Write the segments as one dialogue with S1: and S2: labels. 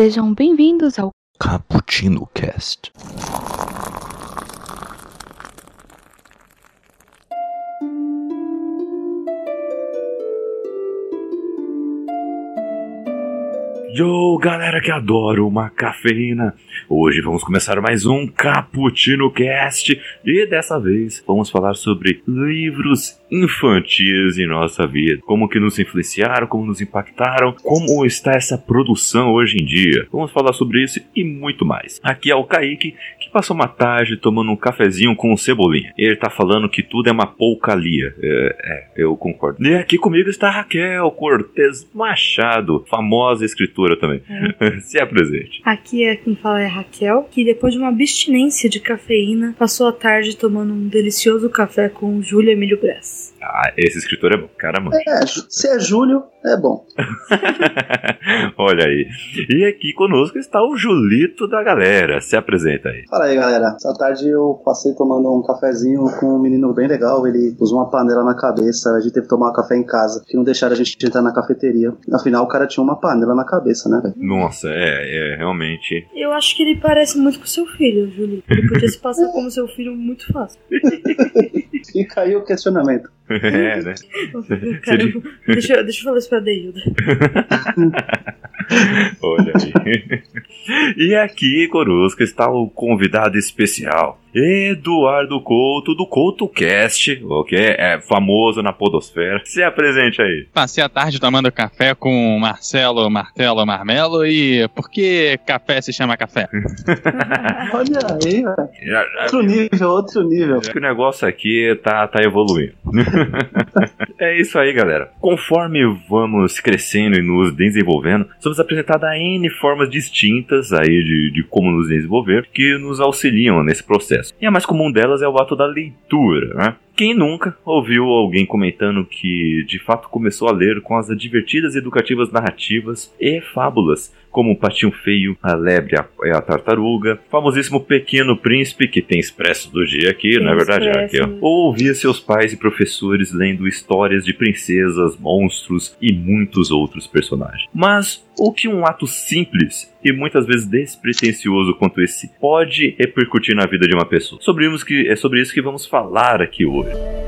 S1: Sejam bem-vindos ao
S2: Cappuccino Cast. Yo, galera que adora uma cafeína. Hoje vamos começar mais um Cappuccino Cast e dessa vez vamos falar sobre livros infantis em nossa vida, como que nos influenciaram, como nos impactaram, como está essa produção hoje em dia. Vamos falar sobre isso e muito mais. Aqui é o Kaique, que passou uma tarde tomando um cafezinho com cebolinha. Ele tá falando que tudo é uma poucalia. É, é, eu concordo. E aqui comigo está Raquel Cortez Machado, famosa escritora também. Se apresente.
S3: Aqui é quem fala é a Raquel, que depois de uma abstinência de cafeína, passou a tarde tomando um delicioso café com Júlia Emílio
S2: Ah, esse escritor é bom. Caramba.
S4: É, Ju- se é Júlio, é bom.
S2: Olha aí. E aqui conosco está o Julito da galera. Se apresenta aí.
S4: Fala aí, galera. Essa tarde eu passei tomando um cafezinho com um menino bem legal. Ele usou uma panela na cabeça. A gente teve que tomar um café em casa, que não deixaram a gente entrar na cafeteria. Afinal, o cara tinha uma panela na cabeça, né, velho?
S2: Nossa, é, é realmente.
S3: Eu acho que ele parece muito com seu filho, Júlia. Ele podia se passar como seu filho muito fácil.
S4: Fica aí o questionamento.
S2: É, né?
S3: Caramba, deixa, eu- deixa eu falar isso pra Deilda.
S2: Olha aí. E aqui conosco está o convidado especial, Eduardo Couto, do CoutoCast, ok? É famoso na Podosfera. Se apresente aí.
S5: Passei a tarde tomando café com Marcelo, Martelo, Marmelo e por que café se chama café?
S4: Olha aí, velho. Outro nível, outro nível.
S2: Acho que o negócio aqui tá, tá evoluindo. é isso aí, galera. Conforme vamos crescendo e nos desenvolvendo, somos apresentados a N formas distintas aí de, de como nos desenvolver que nos auxiliam nesse processo. E a mais comum delas é o ato da leitura, né? Quem nunca ouviu alguém comentando que de fato começou a ler com as divertidas e educativas narrativas e fábulas, como o Patinho Feio, a Lebre e a Tartaruga, famosíssimo Pequeno Príncipe, que tem expresso do dia aqui,
S3: Tem
S2: não é verdade. Raquel? Ou ouvia seus pais e professores lendo histórias de princesas, monstros e muitos outros personagens. Mas o que um ato simples e muitas vezes despretensioso quanto esse pode repercutir na vida de uma pessoa? Sobre isso que, é sobre isso que vamos falar aqui hoje. Eu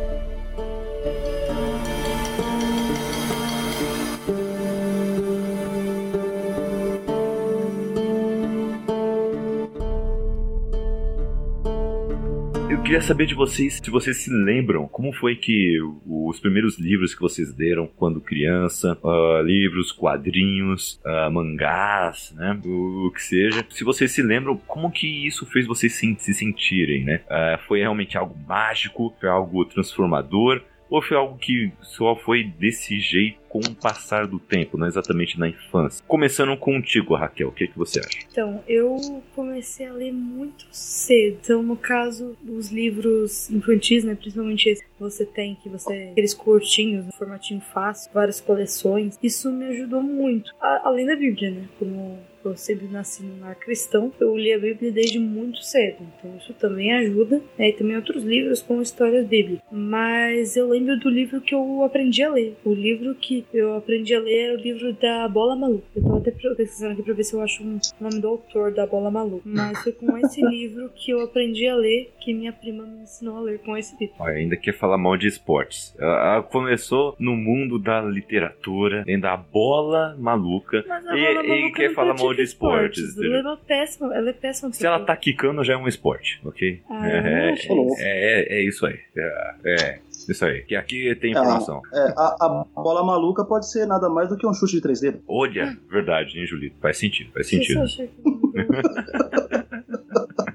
S2: queria saber de vocês se vocês se lembram como foi que os primeiros livros que vocês leram quando criança, ah, livros, quadrinhos, ah, mangás, né, o, que seja. Se vocês se lembram como que isso fez vocês se, se sentirem, né? Ah, foi realmente algo mágico? Foi algo transformador? Ou foi algo que só foi desse jeito com o passar do tempo, não exatamente na infância? Começando contigo, Raquel, o que, que você acha?
S3: Então, eu comecei a ler muito cedo. Então, no caso dos livros infantis, né, principalmente esse que você tem, que você aqueles curtinhos, no formatinho fácil, várias coleções, isso me ajudou muito. A- além da Bíblia, né, como eu sempre nasci num lar cristão, eu li a Bíblia desde muito cedo. Então, isso também ajuda. né, E também outros livros com histórias bíblicas. Mas eu lembro do livro que eu aprendi a ler. O livro que eu aprendi a ler o livro da Bola Maluca. Eu tava até pesquisando aqui pra ver se eu acho um- o nome do autor da Bola Maluca. Mas foi com esse livro que eu aprendi a ler, que minha prima me ensinou a ler com esse livro.
S2: Olha, ainda quer falar mal de esportes. Ela ela começou no mundo da literatura, lendo a bola maluca.
S3: Mas a
S2: E-
S3: Bola
S2: e
S3: Maluca
S2: quer
S3: não
S2: falar mal de
S3: pratica
S2: esportes, entendeu?
S3: Ela é péssima, ela é péssima.
S2: Se ela tá quicando, já é um esporte, ok?
S3: Ah,
S2: é, é, é, é isso aí. É, é isso aí. Que aqui tem
S4: Ah.
S2: informação.
S4: É, a, a bola maluca pode ser nada mais do que um chute de três dedos.
S2: Olha, verdade, hein, Julito? Faz sentido, faz
S3: Você
S2: sentido.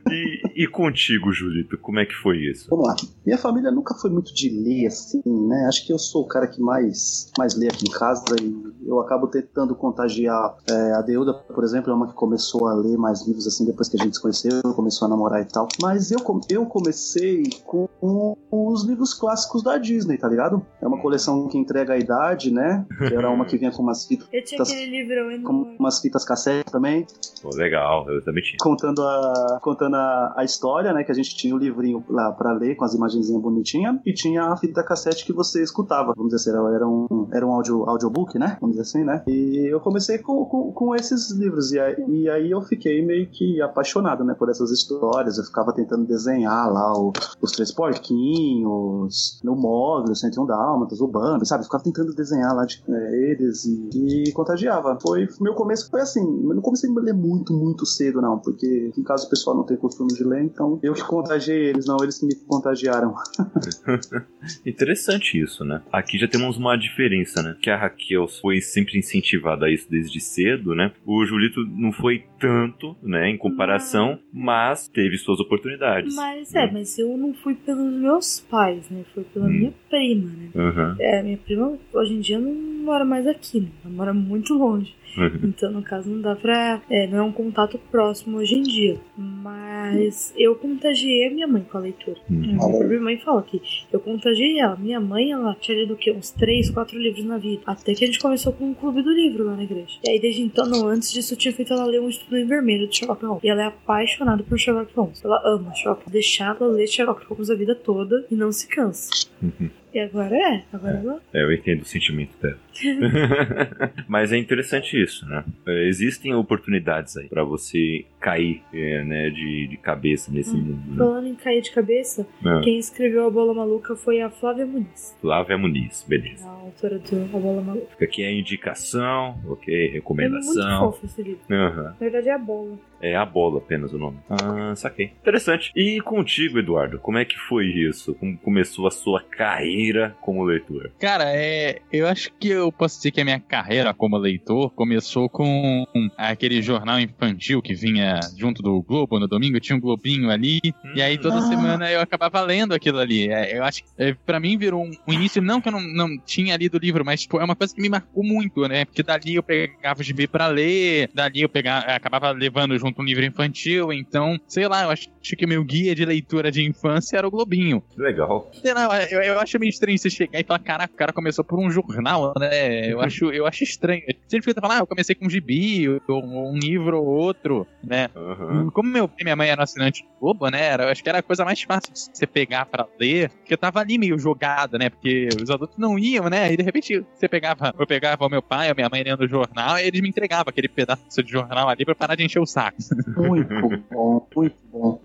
S2: E, e contigo, Julito, como é que foi isso?
S4: Vamos lá. Minha família nunca foi muito de ler, assim, né? Acho que eu sou o cara que mais, mais lê aqui em casa e eu acabo tentando contagiar. É, a Deuda, por exemplo, é uma que começou a ler mais livros, assim, depois que a gente se conheceu, começou a namorar e tal. Mas eu, eu comecei com os livros clássicos da Disney, tá ligado? É uma coleção que entrega a idade, né? Que era uma que vinha com umas fitas,
S3: Eu tinha aquele livrão
S4: com umas fitas cassete também.
S2: Pô, legal, eu também tinha.
S4: contando a, contando a, história, né? Que a gente tinha o livrinho lá pra ler com as imagenzinhas bonitinhas e tinha a fita cassete que você escutava. Vamos dizer assim, era um, era um audio, audiobook, né? Vamos dizer assim, né? E eu comecei com, com, com esses livros, e aí, e aí, eu fiquei meio que apaixonado, né, por essas histórias. Eu ficava tentando desenhar lá o, os Três Porquinhos, o Mogli, o 101 Dálmatas, o Bambi, sabe? Eu ficava tentando desenhar lá de, é, eles e, e, contagiava. Foi, meu começo foi assim, eu não comecei a ler muito, muito cedo, não, porque em casa o pessoal não tem costume de ler, então eu que contagiei eles, não eles que me contagiaram.
S2: Interessante isso, né? Aqui já temos uma diferença, né? Que a Raquel foi sempre incentivada a isso desde cedo, né? O Julito não foi tanto, né, em comparação, mas teve suas oportunidades.
S3: Mas é, mas eu não fui pelos meus pais, né? Foi pela hum. minha prima, né?
S2: Uhum.
S3: É, minha prima hoje em dia não mora mais aqui, né? Ela mora muito longe. Uhum. Então, no caso, não dá pra. É, não é um contato próximo hoje em dia. Mas eu contagiei a minha mãe com a leitura. Uhum. Minha própria mãe fala que eu contagiei ela. Minha mãe, ela tinha lido o quê? Uns 3, 4 livros na vida. Até que a gente começou com um clube do livro lá na igreja. E aí, desde então, não, antes disso, eu tinha feito ela ler um estudo em vermelho de Sherlock Holmes. E ela é apaixonada por Sherlock Holmes. Ela ama Sherlock. Deixar ela ler Sherlock Holmes a vida toda e não se cansa.
S2: Uhum.
S3: E agora é, agora é. ela.
S2: É, eu entendo o sentimento dela. Mas é interessante isso, né? É, existem oportunidades aí para você cair é, né, de, de cabeça nesse hum. mundo. Né?
S3: Falando em cair de cabeça, é. quem escreveu A Bola Maluca foi a Flávia Muniz.
S2: Flávia Muniz, beleza.
S3: A autora do A Bola Maluca.
S2: Fica aqui a indicação, ok, recomendação.
S3: É muito fofo esse livro.
S2: Uhum.
S3: Na verdade é a bola.
S2: É a bola apenas o nome. Ah, saquei. Interessante. E contigo, Eduardo, como é que foi isso? Como começou a sua carreira como leitor?
S5: Cara, é, eu acho que eu posso dizer que a minha carreira como leitor começou com aquele jornal infantil que vinha junto do Globo no domingo, tinha um globinho ali, hum. e aí toda ah. semana eu acabava lendo aquilo ali. É, eu acho que é, pra mim virou um, um, início, não que eu não, não tinha lido o livro, mas tipo, é uma coisa que me marcou muito, né? Porque dali eu pegava o gibi pra ler, dali eu pegava, acabava levando junto um livro infantil, então, sei lá, eu acho que meu guia de leitura de infância era o Globinho.
S2: Legal.
S5: Sei lá, eu, eu acho meio estranho você chegar e falar, caraca, o cara começou por um jornal, né? Eu acho, eu acho estranho. Sempre fica falando, ah, eu comecei com um gibi, ou, um livro ou outro, né? Uhum. Como meu pai e minha mãe eram assinantes do Globo, né? Era, eu acho que era a coisa mais fácil de você pegar pra ler, porque eu tava ali meio jogado, né? Porque os adultos não iam, né? E de repente você pegava, eu pegava o meu pai, a minha mãe lendo o jornal, e eles me entregavam aquele pedaço de jornal ali pra parar de encher o saco.
S4: Muito bom, muito bom.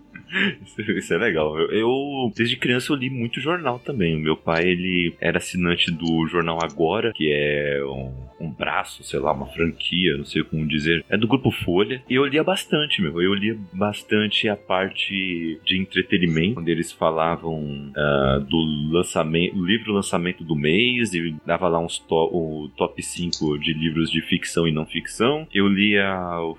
S2: Isso, isso, é legal. Eu, eu, desde criança, eu li muito jornal também. Meu pai, ele era assinante do jornal Agora, que é um, um braço, sei lá, uma franquia, não sei como dizer. É do Grupo Folha. E eu lia bastante, meu. Eu lia bastante a parte de entretenimento, onde eles falavam uh, do lançamento, o livro lançamento do mês, e dava lá uns to o top 5 de livros de ficção e não ficção. Eu lia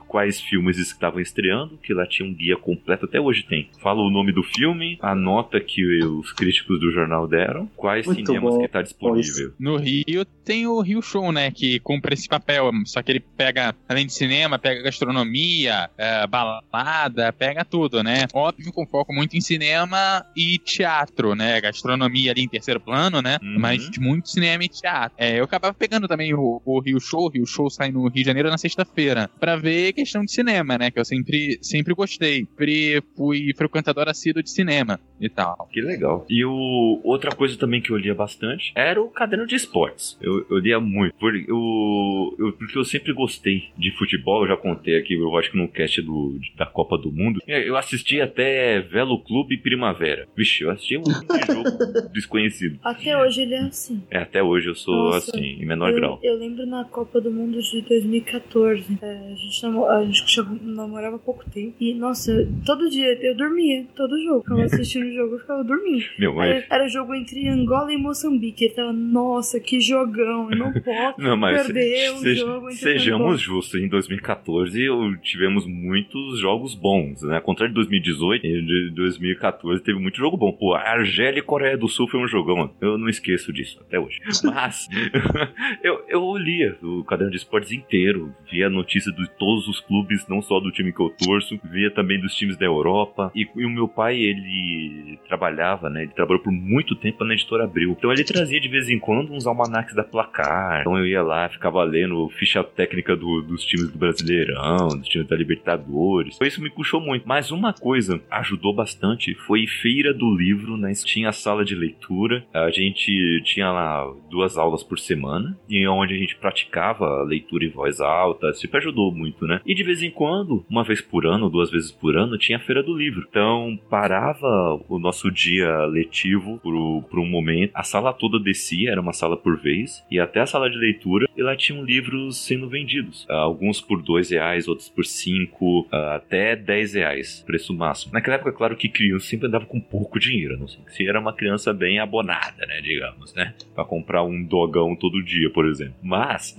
S2: quais filmes estavam estreando, que lá tinha um guia completo, até hoje tem fala o nome do filme, a nota que os críticos do jornal deram, quais Muito cinemas bom. que tá disponível.
S5: No Rio tem o Rio Show, né, que cumpre esse papel, só que ele pega, além de cinema, pega gastronomia, é, balada, pega tudo, né? Óbvio com foco muito em cinema e teatro, né? Gastronomia ali em terceiro plano, né? Uhum. Mas muito cinema e teatro. É, eu acabava pegando também o, o Rio Show, o Rio Show sai no Rio de Janeiro na sexta-feira, para ver questão de cinema, né? Que eu sempre, sempre gostei. Sempre fui frequentador assíduo de cinema e tal.
S2: Que legal. E o, outra coisa também que eu lia bastante era o caderno de esportes. Eu, eu lia muito. Porque eu, eu, porque eu sempre gostei de futebol. Eu já contei aqui, eu acho que no cast do, da Copa do Mundo. Eu assisti até Velo Clube Primavera. Vixe, eu assisti um jogo desconhecido.
S3: Até hoje ele é assim.
S2: É, até hoje eu sou Nossa, assim, em menor
S3: eu,
S2: grau.
S3: Eu lembro na Copa do Mundo de 2014. É, a gente, namor, a gente namorava há pouco tempo. E, nossa, todo dia eu dormia todo jogo. Ficava assistindo o jogo, eu ficava dormindo.
S2: Meu, mas...
S3: era, era jogo entre Angola e Moçambique. Ele tava, nossa, que jogão, eu não posso não, mas perder um jogo entre
S2: Sejamos justos, em 2014 tivemos muitos jogos bons, né? Ao contrário de 2018, em 2014 teve muito jogo bom. Pô, Argélia e Coreia do Sul foi um jogão, eu não esqueço disso até hoje. Mas eu, eu lia o caderno de esportes inteiro, via notícias de todos os clubes, não só do time que eu torço, via também dos times da Europa, e, e, o meu pai, ele trabalhava, né? Ele trabalhou por muito tempo na editora Abril. Então ele trazia de vez em quando uns almanacs da placar. Então eu ia lá lá, ficava lendo ficha técnica do, dos times do Brasileirão, dos times da Libertadores. Isso me puxou muito. Mas uma coisa ajudou bastante foi feira do livro, né? Tinha sala de leitura, a gente tinha lá duas aulas por semana, e onde a gente praticava a leitura em voz alta, isso ajudou muito, né? E de vez em quando, uma vez por ano, duas vezes por ano, tinha a feira do livro. Então parava o nosso dia letivo por, por um momento, a sala toda descia, era uma sala por vez, e até a sala de leitura, e lá tinham livros sendo vendidos. Alguns por dois reais, outros por cinco, até dez reais, preço máximo. Naquela época, claro que criança sempre andava com pouco dinheiro, não sei se era uma criança bem abonada, né, digamos, né, para comprar um dogão todo dia, por exemplo. Mas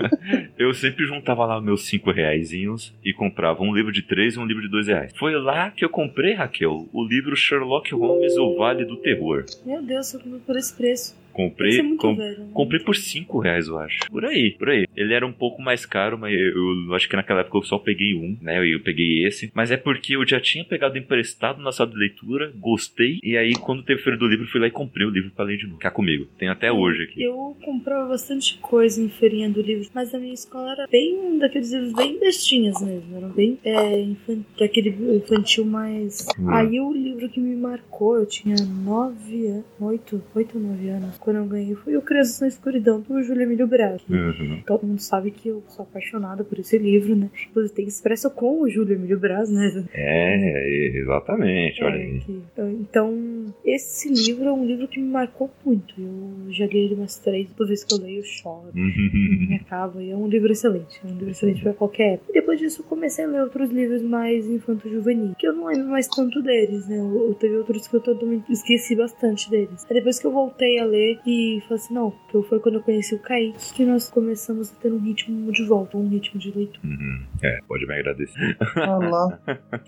S2: eu sempre juntava lá meus cinco reaisinhos e comprava um livro de três e um livro de dois reais. Foi lá que eu comprei, Raquel, o livro Sherlock Holmes, O Vale do Terror.
S3: Meu Deus, eu comprei por esse preço.
S2: Comprei, com,
S3: velho, né?
S2: comprei por 5 reais, eu acho. Por aí, por aí. Ele era um pouco mais caro, mas eu, eu, acho que naquela época eu só peguei um, né? Eu, eu peguei esse. Mas é porque eu já tinha pegado emprestado na sala de leitura, gostei. E aí, quando teve feira do livro, fui lá e comprei o livro pra ler de novo. Cá comigo. Tem até hoje aqui.
S3: Eu comprava bastante coisa em feirinha do livro, mas a minha escola era bem daqueles livros bem bestinhas mesmo. Eram bem é, infan daquele infantil mais. Hum. Aí o livro que me marcou, eu tinha 9 anos, 8, 8 ou 9 anos, quando eu ganhei, foi o Crianças na Escuridão, do Júlio Emílio Braga.
S2: Uhum.
S3: Todo mundo sabe que eu sou apaixonada por esse livro, né? Inclusive tem expresso com o Júlio Emílio Braz, né?
S2: É, exatamente, olha
S3: É,
S2: aí.
S3: que- então, esse livro é um livro que me marcou muito. Eu já li ele umas três, toda vez que eu leio, eu choro. Me acaba, e é um livro excelente. É um livro excelente pra qualquer época. E depois disso, eu comecei a ler outros livros mais infanto-juvenil, que eu não lembro mais tanto deles, né? Eu, eu teve outros que eu totalmente esqueci bastante deles. Aí depois que eu voltei a ler e falei assim, não, que foi quando eu conheci o Kaique que nós começamos a ter um ritmo de volta, um ritmo de leitura.
S2: Uhum. É, pode me agradecer.
S4: Olha lá,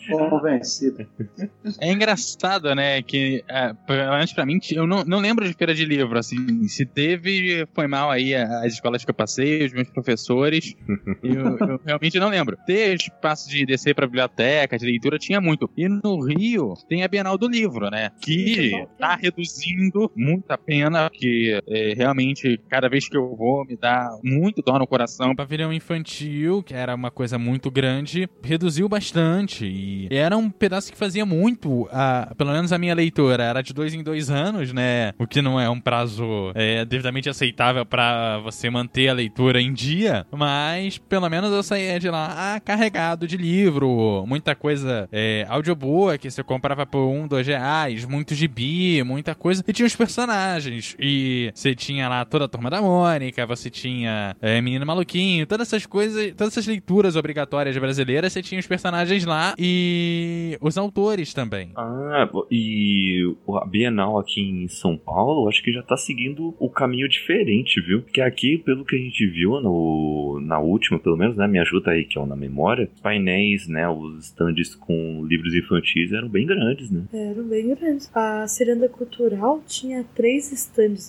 S4: convencido.
S5: É engraçado, né, que, é, pelo menos pra mim, eu não, não lembro de feira de livro, assim, se teve, foi mal aí as escolas que eu passei, os meus professores, eu, eu realmente não lembro. Ter espaço de descer pra biblioteca, de leitura, tinha muito. E no Rio, tem a Bienal do Livro, né, que tá reduzindo muito a pena, porque é, realmente, cada vez que eu vou, me dá muito dó no coração.
S1: O pavilhão infantil, que era uma coisa muito grande, reduziu bastante. E era um pedaço que fazia muito, a, pelo menos a minha leitura. Era de dois em dois anos, né? O que não é um prazo é, devidamente aceitável pra você manter a leitura em dia. Mas pelo menos eu saía de lá ah, carregado de livro, muita coisa é, audiobook que você comprava por um, dois reais, muito gibi, muita coisa. E tinha os personagens. E você tinha lá toda a turma da Mônica, você tinha é, Menino Maluquinho, todas essas coisas, todas essas leituras obrigatórias brasileiras, você tinha os personagens lá e os autores também.
S2: Ah, e a Bienal aqui em São Paulo, acho que já tá seguindo o caminho diferente, viu? Porque aqui, pelo que a gente viu no, na última, pelo menos, né? Me ajuda aí, que é na memória, os painéis, né? Os stands com livros infantis eram bem grandes, né?
S3: Eram bem grandes. A Ciranda Cultural tinha três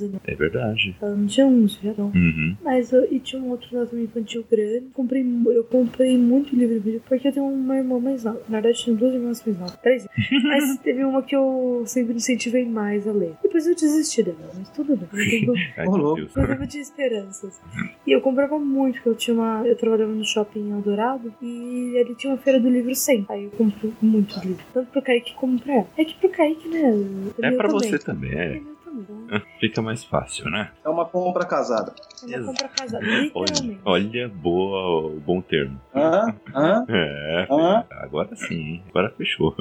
S3: né?
S2: É verdade.
S3: Ela não tinha uns, já não.
S2: Uhum.
S3: Mas eu, e tinha um outro lá também infantil grande. Comprei, eu comprei muito livro infantil, porque eu tenho uma irmã mais nova. Na verdade, tinha duas irmãs mais novas. Três. Mas teve uma que eu sempre incentivei mais a ler. Depois eu desisti dela, mas tudo bem. Eu tenho, eu tinha esperanças. E eu comprava muito, porque eu tinha uma. Eu trabalhava no shopping Eldorado e ali tinha uma feira do livro sempre. Aí eu comprei muito livro. Tanto pro Kaique como pra ela. É que pro Kaique, né?
S2: É pra
S3: também.
S2: você também, é.
S3: Também.
S2: Fica mais fácil, né?
S4: É uma compra casada.
S3: É uma compra casada,
S2: Olha, olha boa, bom termo. É, agora sim, agora fechou.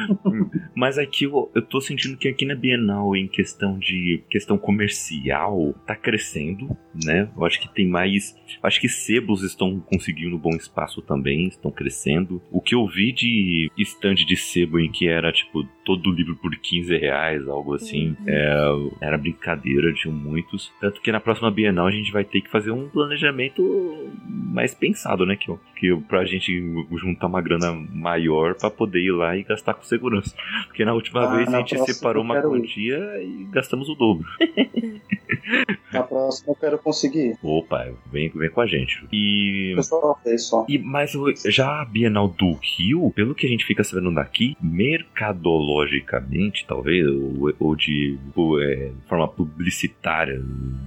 S2: Mas aqui eu, eu tô sentindo que aqui na Bienal, em questão de questão comercial, tá crescendo, né? Eu acho que tem mais. Acho que sebos estão conseguindo bom espaço também, estão crescendo. O que eu vi de stand de sebo em que era tipo todo livro por 15 reais, algo assim, é, era brincadeira, tinham muitos. Tanto que na próxima Bienal a gente vai ter que fazer um planejamento mais pensado, né? Que, que pra gente juntar uma grana maior pra poder ir lá e gastar com segurança. Porque na última
S4: Ah,
S2: vez a
S4: na
S2: gente
S4: próxima
S2: separou uma
S4: quero ir.
S2: quantia e gastamos o dobro.
S4: Na próxima eu quero conseguir.
S2: Opa, vem, vem com a gente. E.
S4: Eu só fez só.
S2: E, mas já a Bienal do Rio, pelo que a gente fica sabendo daqui, pedagogicamente, talvez, ou, ou de ou, é, forma publicitária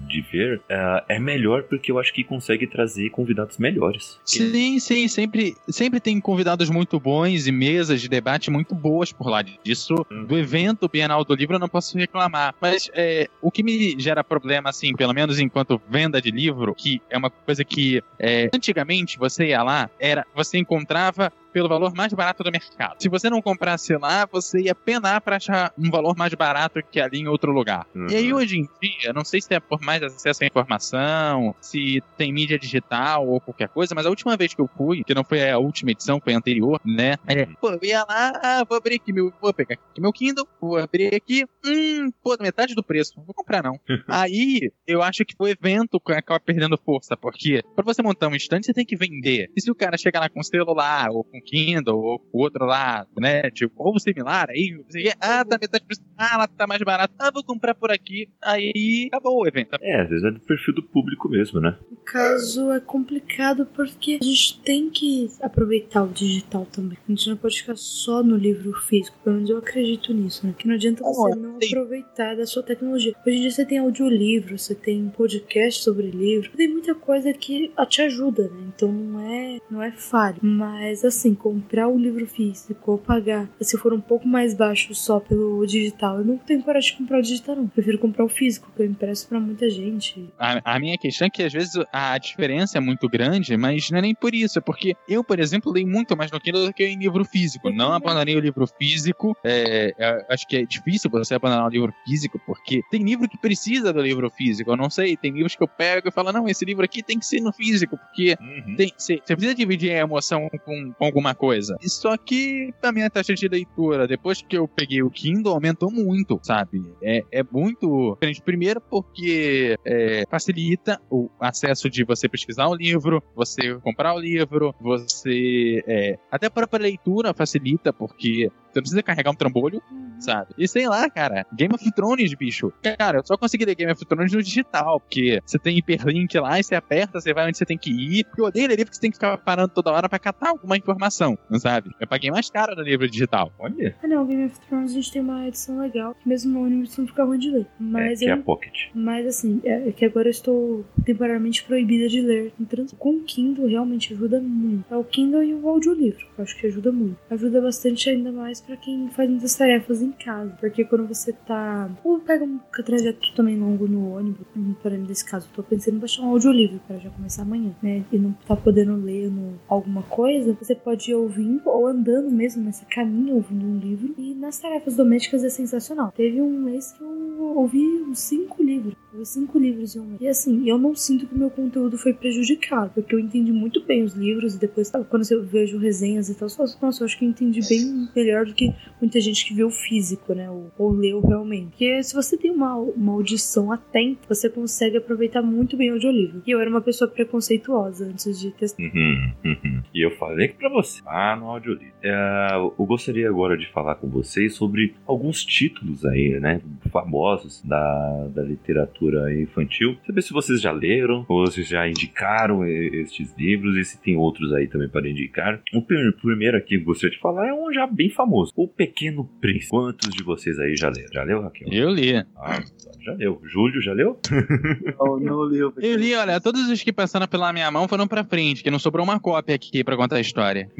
S2: de ver, é, é melhor porque eu acho que consegue trazer convidados melhores.
S5: Sim, sim, sempre, sempre tem convidados muito bons e mesas de debate muito boas por lá. Disso,
S2: Hum.
S5: do evento Bienal do Livro, eu não posso reclamar. Mas é, o que me gera problema, assim, pelo menos enquanto venda de livro, que é uma coisa que é, antigamente você ia lá, era você encontrava pelo valor mais barato do mercado. Se você não comprasse lá, você ia penar para achar um valor mais barato que ali em outro lugar.
S2: Uhum.
S5: E aí hoje em dia, não sei se é por mais acesso à informação, se tem mídia digital ou qualquer coisa, mas a última vez que eu fui, que não foi a última edição, foi a anterior, né? É, pô, eu ia lá, ah, vou abrir aqui meu, vou pegar aqui meu Kindle, vou abrir aqui, hum, pô, metade do preço, não vou comprar não. aí eu acho que o evento acaba perdendo força, porque para você montar um stand você tem que vender. E se o cara chegar lá com celular ou com Kindle ou com outro lá, né, tipo, ou similar, aí você, ah, tá metade preço, ah, lá tá mais barato, ah, vou comprar por aqui, aí acabou o evento.
S2: É, às vezes é do perfil do público mesmo, né?
S3: No caso, é complicado porque a gente tem que aproveitar o digital também. A gente não pode ficar só no livro físico. Pelo menos eu acredito nisso, né? Que não adianta você não aproveitar da sua tecnologia. Hoje em dia você tem audiolivro, você tem podcast sobre livro, tem muita coisa que te ajuda, né? Então não é, não é falho. Mas assim, comprar o livro físico ou pagar, se for um pouco mais baixo só pelo digital, eu não tenho coragem de comprar o digital, não. Prefiro comprar o físico, que eu impresso pra muita gente.
S5: A, a minha questão é que às vezes a diferença é muito grande, mas não é nem por isso. É porque eu, por exemplo, leio muito mais no Kindle do que em livro físico. Não abandonei o livro físico. É, é, acho que é difícil você abandonar o livro físico, porque tem livro que precisa do livro físico. Eu não sei, tem livros que eu pego e falo, não, esse livro aqui tem que ser no físico, porque
S2: Uhum.
S5: você precisa dividir a emoção com, com alguma coisa. Só que a minha taxa de leitura, depois que eu peguei o Kindle, aumentou muito, sabe? É, é muito diferente. Primeiro porque é, facilita o acesso de você pesquisar o livro, você comprar o livro, você... é, até a própria leitura facilita, porque você não precisa carregar um trambolho, sabe? E sei lá, cara, Game of Thrones, bicho. Cara, eu só consegui ler Game of Thrones no digital, porque você tem hiperlink lá e você aperta, você vai onde você tem que ir. Porque eu odeio ler livro que você tem que ficar parando toda hora pra catar alguma informação, sabe? Eu paguei mais caro no livro digital.
S2: Olha,
S3: Ah não, Game of Thrones a gente tem uma edição legal, que mesmo no ônibus não fica ruim de ler.
S2: é,
S3: Mas
S2: que é a Pocket.
S3: Mas assim, é é que agora eu estou temporariamente proibida de ler trans. Com o Kindle realmente ajuda muito. É o Kindle e o audiolivro, que eu acho que ajuda muito. Ajuda bastante ainda mais pra quem faz muitas tarefas em casa. Porque quando você tá. Ou pega um trajeto também longo no ônibus, hum, por exemplo, nesse caso, eu tô pensando em baixar um audiolivro para já começar amanhã, né? E não tá podendo ler alguma coisa, você pode ir ouvindo ou andando mesmo nesse caminho ouvindo um livro. E nas tarefas domésticas é sensacional. Teve um mês que eu ouvi uns cinco livros. Ouvi cinco livros em um. E assim, eu não sinto que o meu conteúdo foi prejudicado, porque eu entendi muito bem os livros e depois, sabe, quando eu vejo resenhas e tal, eu falo, nossa, eu acho que eu entendi bem melhor do que muita gente que vê o físico, né? Ou, ou leu realmente. Porque se você tem uma, uma audição atenta, você consegue aproveitar muito bem o audiolivro. E eu era uma pessoa preconceituosa antes de testar.
S2: Uhum, uhum. E eu falei pra você, ah, no audiolivro. É, eu gostaria agora de falar com vocês sobre alguns títulos aí, né, famosos da, da literatura infantil. Saber se vocês já leram, ou se já indicaram estes livros, e se tem outros aí também para indicar. O prim- primeiro aqui que eu gostaria de falar é um já bem famoso, O Pequeno Príncipe. Quantos de vocês aí já leram? Já leu, Raquel?
S5: Eu li.
S2: Ah, já leu. Júlio, já leu?
S4: Não, não li
S5: Eu li, olha, todos os que passaram pela minha mão foram pra frente, que não sobrou uma cópia aqui pra contar a história.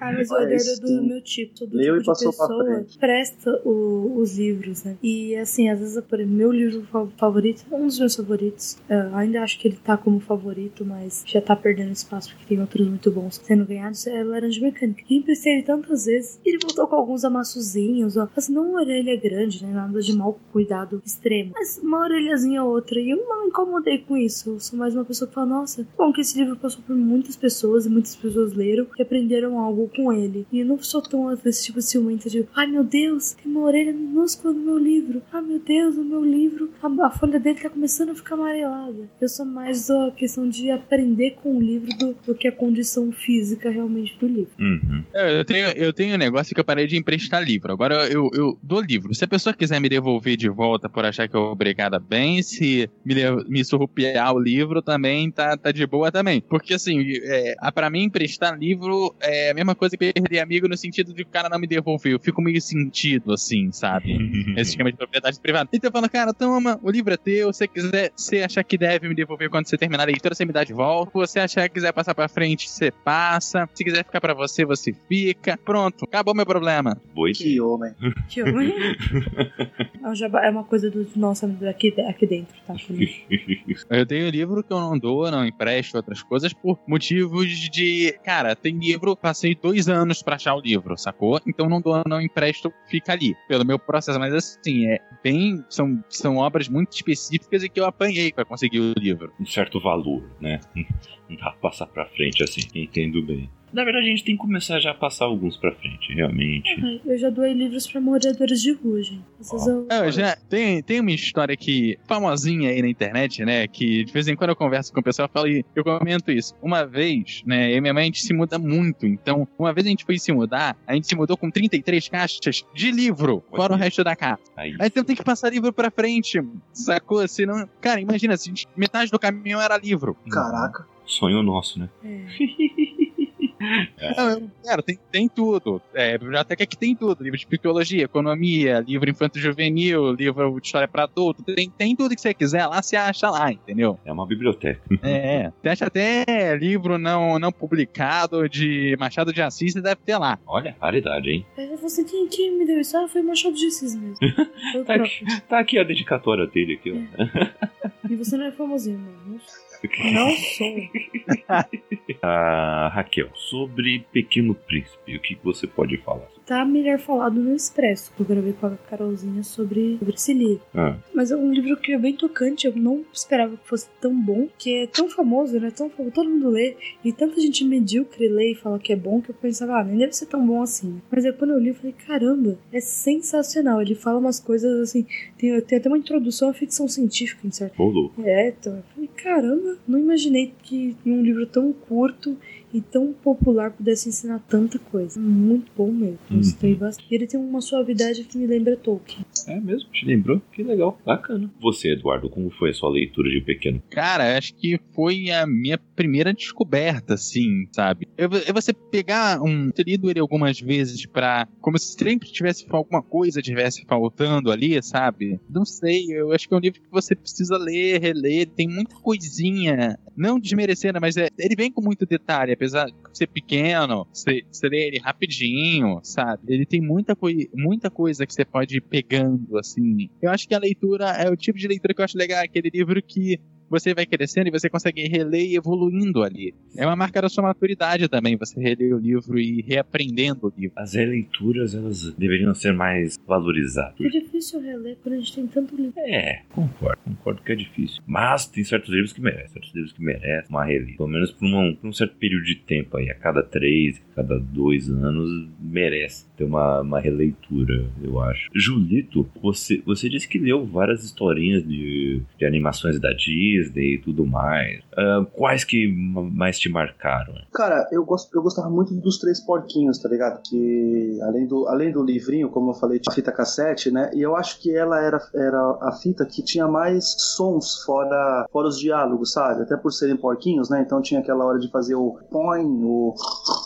S3: Ah, mas o
S4: esse
S3: do meu tipo, sou do
S4: leu
S3: tipo
S4: e
S3: de pessoa presta o- os livros, né? E assim, às vezes, por exemplo, meu livro fa- favorito, um dos meus favoritos, eh, ainda acho que ele tá como favorito, mas já tá perdendo espaço porque tem outros muito bons sendo ganhados, é Laranja Mecânica. E emprestei ele tantas vezes, ele voltou com alguns amassozinhos, ó. Assim, não uma orelha grande, né? Nada de mau cuidado extremo, mas uma orelhazinha ou outra. E eu não me incomodei com isso. Eu sou mais uma pessoa que fala, nossa, bom que esse livro passou por muitas pessoas e muitas pessoas leram e aprenderam algo com ele. E eu não sou tão desse tipo ciumenta de, ai meu Deus, tem uma orelha minúscula no meu livro. Ai meu Deus, o meu livro, a, a folha dele tá começando a ficar amarelada. Eu sou mais da questão de aprender com o livro do, do que a condição física realmente do livro.
S2: Uhum.
S5: Eu tenho, eu tenho um negócio que eu parei de emprestar livro. Agora eu, eu dou livro. Se a pessoa quiser me devolver de volta por achar que eu obrigada bem, se me, me surrupiar o livro também tá, tá de boa também. Porque assim, é, a- pra mim emprestar livro é a mesma coisa que perder amigo no sentido de o cara não me devolver. Eu fico meio sentido assim, sabe? Esse esquema de propriedade privada. Então eu falo, cara, toma, o livro é teu. Se você quiser, se achar que deve me devolver quando você terminar a leitura, você me dá de volta. Se você achar que quiser passar pra frente, você passa. Se quiser ficar pra você, você fica. Pronto, acabou meu problema.
S2: Boa
S4: Que homem.
S3: Que homem. É é uma coisa do nosso amigo aqui, aqui dentro, tá?
S5: Eu tenho livro que eu não dou, não empresto outras coisas por motivos de. Cara, tem livro, passei dois anos pra achar o livro, sacou? Então não dou, não empresto, fica ali, pelo meu processo. Mas assim, é bem. São, são obras muito específicas e que eu apanhei pra conseguir o livro.
S2: um certo valor, né? Não dá pra passar pra frente assim, entendo bem. Na verdade, a gente tem que começar já a passar alguns pra frente, realmente.
S3: Ai, Eu já doei livros pra moradores de rua, gente. Vocês. Eu
S5: já tem, tem uma história que famosinha aí na internet, né? Que de vez em quando eu converso com o pessoal, eu falo e eu comento isso. Uma vez, né? Eu e minha mãe a gente se muda muito. Então, uma vez a gente foi se mudar, a gente se mudou com 33 caixas de livro, fora o resto da casa.
S2: Aí,
S5: Aí então tem que passar livro pra frente, sacou? Senão, cara, imagina, se metade do caminhão era livro.
S4: Caraca.
S2: sonho nosso, né?
S3: É.
S5: Não, eu- cara, tem, tem tudo. É, biblioteca que tem tudo. Livro de psicologia, economia, livro infanto-juvenil, livro de história pra adulto. Tem, tem tudo que você quiser lá, você acha lá, entendeu?
S2: É uma biblioteca.
S5: É, você acha até livro não, não publicado de Machado de Assis, você deve ter lá.
S2: Olha, raridade, hein?
S3: Aí você, quem, quem me deu isso? Ah, foi o Machado de Assis mesmo.
S2: Tá aqui, tá aqui a dedicatória dele aqui, ó.
S3: E você não é famosinho, não. Não sou.
S2: Ah, Raquel, sobre Pequeno Príncipe, o que você pode falar?
S3: Tá melhor falado no Expresso, que eu gravei com a Carolzinha sobre, sobre esse livro.
S2: Ah,
S3: Mas é um livro que é bem tocante, eu não esperava que fosse tão bom, que é tão famoso, né? Tão famoso, todo mundo lê, e tanta gente medíocre lê e fala que é bom, que eu pensava, ah, nem deve ser tão bom assim. Mas aí quando eu li, eu falei, caramba, é sensacional. Ele fala umas coisas assim, tem, tem até uma introdução à ficção científica, em certo?
S2: louco.
S3: É, então eu falei, caramba, não imaginei que um livro tão curto e tão popular pudesse ensinar tanta coisa. Muito bom mesmo. Gostei bastante. E ele tem uma suavidade que me lembra Tolkien.
S2: É mesmo? Te lembrou? Que legal, bacana. Você, Eduardo, como foi a sua leitura de Pequeno?
S5: Cara, acho que foi a minha primeira descoberta, assim, sabe? É é você pegar um. ter lido ele algumas vezes pra. como se sempre tivesse alguma coisa tivesse faltando ali, sabe? Não sei, eu acho que é um livro que você precisa ler, reler, tem muita coisinha. Não desmerecendo, mas é, ele vem com muito detalhe, apesar de ser pequeno, você lê ele rapidinho, sabe? Ele tem muita, coi muita coisa que você pode ir pegando, assim. Eu acho que a leitura é o tipo de leitura que eu acho legal, aquele livro que você vai crescendo e você consegue reler e evoluindo ali. É uma marca da sua maturidade também, você reler o livro e reaprendendo o livro.
S2: As releituras, elas deveriam ser mais valorizadas.
S3: É difícil reler quando a gente tem tanto livro.
S2: É, concordo, concordo que é difícil. Mas tem certos livros que merecem, certos livros que merecem uma releitura. Pelo menos por, uma- por um certo período de tempo aí, a cada três, a cada dois anos, merece ter uma, uma releitura, eu acho. Julito, você, você disse que leu várias historinhas de, de animações da Disney e tudo mais. Ah, quais que ma- mais te marcaram?
S4: Cara, eu, gosto, eu gostava muito dos Três Porquinhos, tá ligado? Que além do, além do livrinho, como eu falei, tinha fita cassete, né? E eu acho que ela era, era a fita que tinha mais sons fora, fora os diálogos, sabe? Até por serem porquinhos, né? Então tinha aquela hora de fazer o põe, o.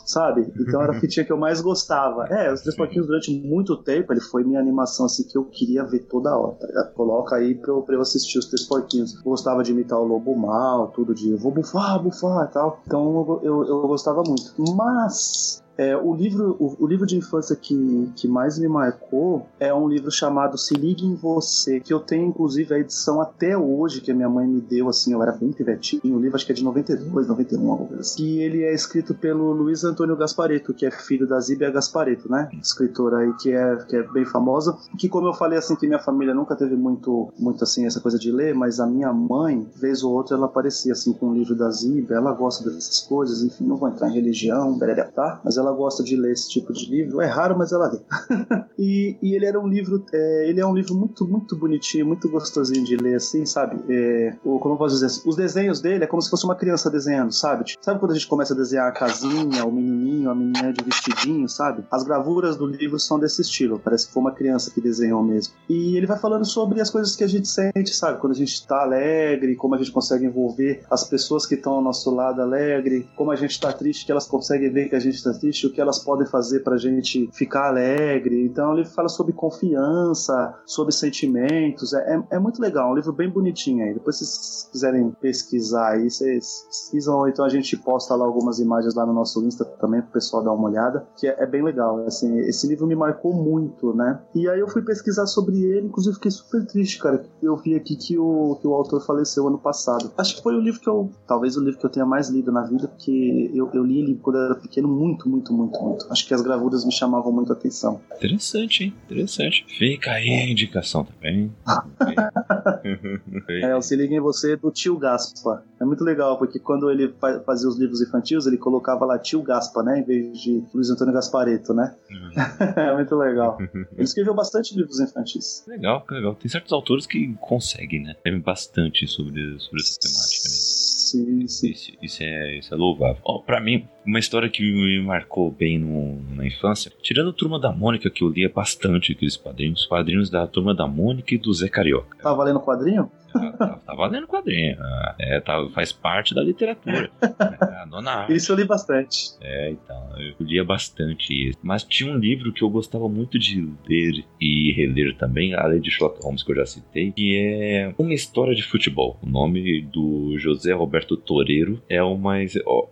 S4: Sabe? Então era a fitinha que eu mais gostava. É, os Três Porquinhos durante muito tempo, ele foi minha animação assim que eu queria ver toda hora, tá ligado? Coloca aí pra eu, pra eu assistir os Três Porquinhos. Gostava de imitar o Lobo Mal, tudo de vou bufar, bufar e tal. Então eu, eu, eu gostava muito. Mas é, o, livro, o, o livro de infância que, que mais me marcou é um livro chamado Se Ligue em Você, que eu tenho inclusive a edição até hoje que a minha mãe me deu, assim, eu era bem pivetinho, o livro acho que é de 92, 91, alguma coisa assim. E ele é escrito pelo Luiz Antônio Gaspareto, que é filho da Zíbia Gaspareto, né? Escritora aí que é, que é bem famosa, que como eu falei assim, que minha família nunca teve muito, muito assim, essa coisa de ler, mas a minha mãe, vez ou outra, ela aparecia assim com o livro da Zíbia, ela gosta dessas coisas, enfim, não vou entrar em religião, tá? Mas ela ela gosta de ler esse tipo de livro. É raro, mas ela lê. e, e, ele era um livro, é, ele é um livro muito, muito bonitinho, muito gostosinho de ler, assim, sabe? É, o, como eu posso dizer? Os desenhos dele é como se fosse uma criança desenhando, sabe? Tipo, sabe quando a gente começa a desenhar a casinha, o menininho, a menininha de vestidinho, sabe? As gravuras do livro são desse estilo. Parece que foi uma criança que desenhou mesmo. E ele vai falando sobre as coisas que a gente sente, sabe? Quando a gente tá alegre, como a gente consegue envolver as pessoas que estão ao nosso lado alegre, como a gente tá triste, que elas conseguem ver que a gente tá triste, o que elas podem fazer pra gente ficar alegre. Então ele fala sobre confiança, sobre sentimentos. É, é, é muito legal, é um livro bem bonitinho aí. Depois, se vocês quiserem pesquisar aí, vocês pesquisam, ou então a gente posta lá algumas imagens lá no nosso Insta também pro pessoal dar uma olhada, que é, é bem legal. Assim, esse livro me marcou muito, né? E aí eu fui pesquisar sobre ele, inclusive fiquei super triste, cara. Eu vi aqui que o, que o autor faleceu ano passado. Acho que foi o livro que eu. Talvez o livro que eu tenha mais lido na vida, porque eu, eu li ele quando eu era pequeno muito, muito, muito, muito. Acho que as gravuras me chamavam muito a atenção.
S2: Interessante, hein? Interessante. Fica aí a indicação também.
S4: é, eu se liga em você do tio Gaspa. É muito legal, porque quando ele fazia os livros infantis, ele colocava lá tio Gaspa, né? Em vez de Luiz Antônio Gaspareto, né? Uhum. é muito legal. Ele escreveu bastante livros infantis.
S2: Legal, legal. Tem certos autores que conseguem, né? Tem bastante sobre, sobre essa temática, né?
S4: Sim.
S2: Isso, isso, é, isso é louvável. Oh, pra mim, uma história que me marcou bem no, na infância, tirando a Turma da Mônica, que eu lia bastante aqueles quadrinhos, quadrinhos da Turma da Mônica e do Zé Carioca.
S4: Tá valendo quadrinho?
S2: Tá, tá, valendo quadrinho. Ah, é, tá, faz parte da literatura. É, a
S4: dona Isso eu li bastante.
S2: É, então, eu lia bastante isso. Mas tinha um livro que eu gostava muito de ler e reler também, além de Sherlock Holmes, que eu já citei, que é Uma História de Futebol. O nome do José Roberto Toreiro é uma.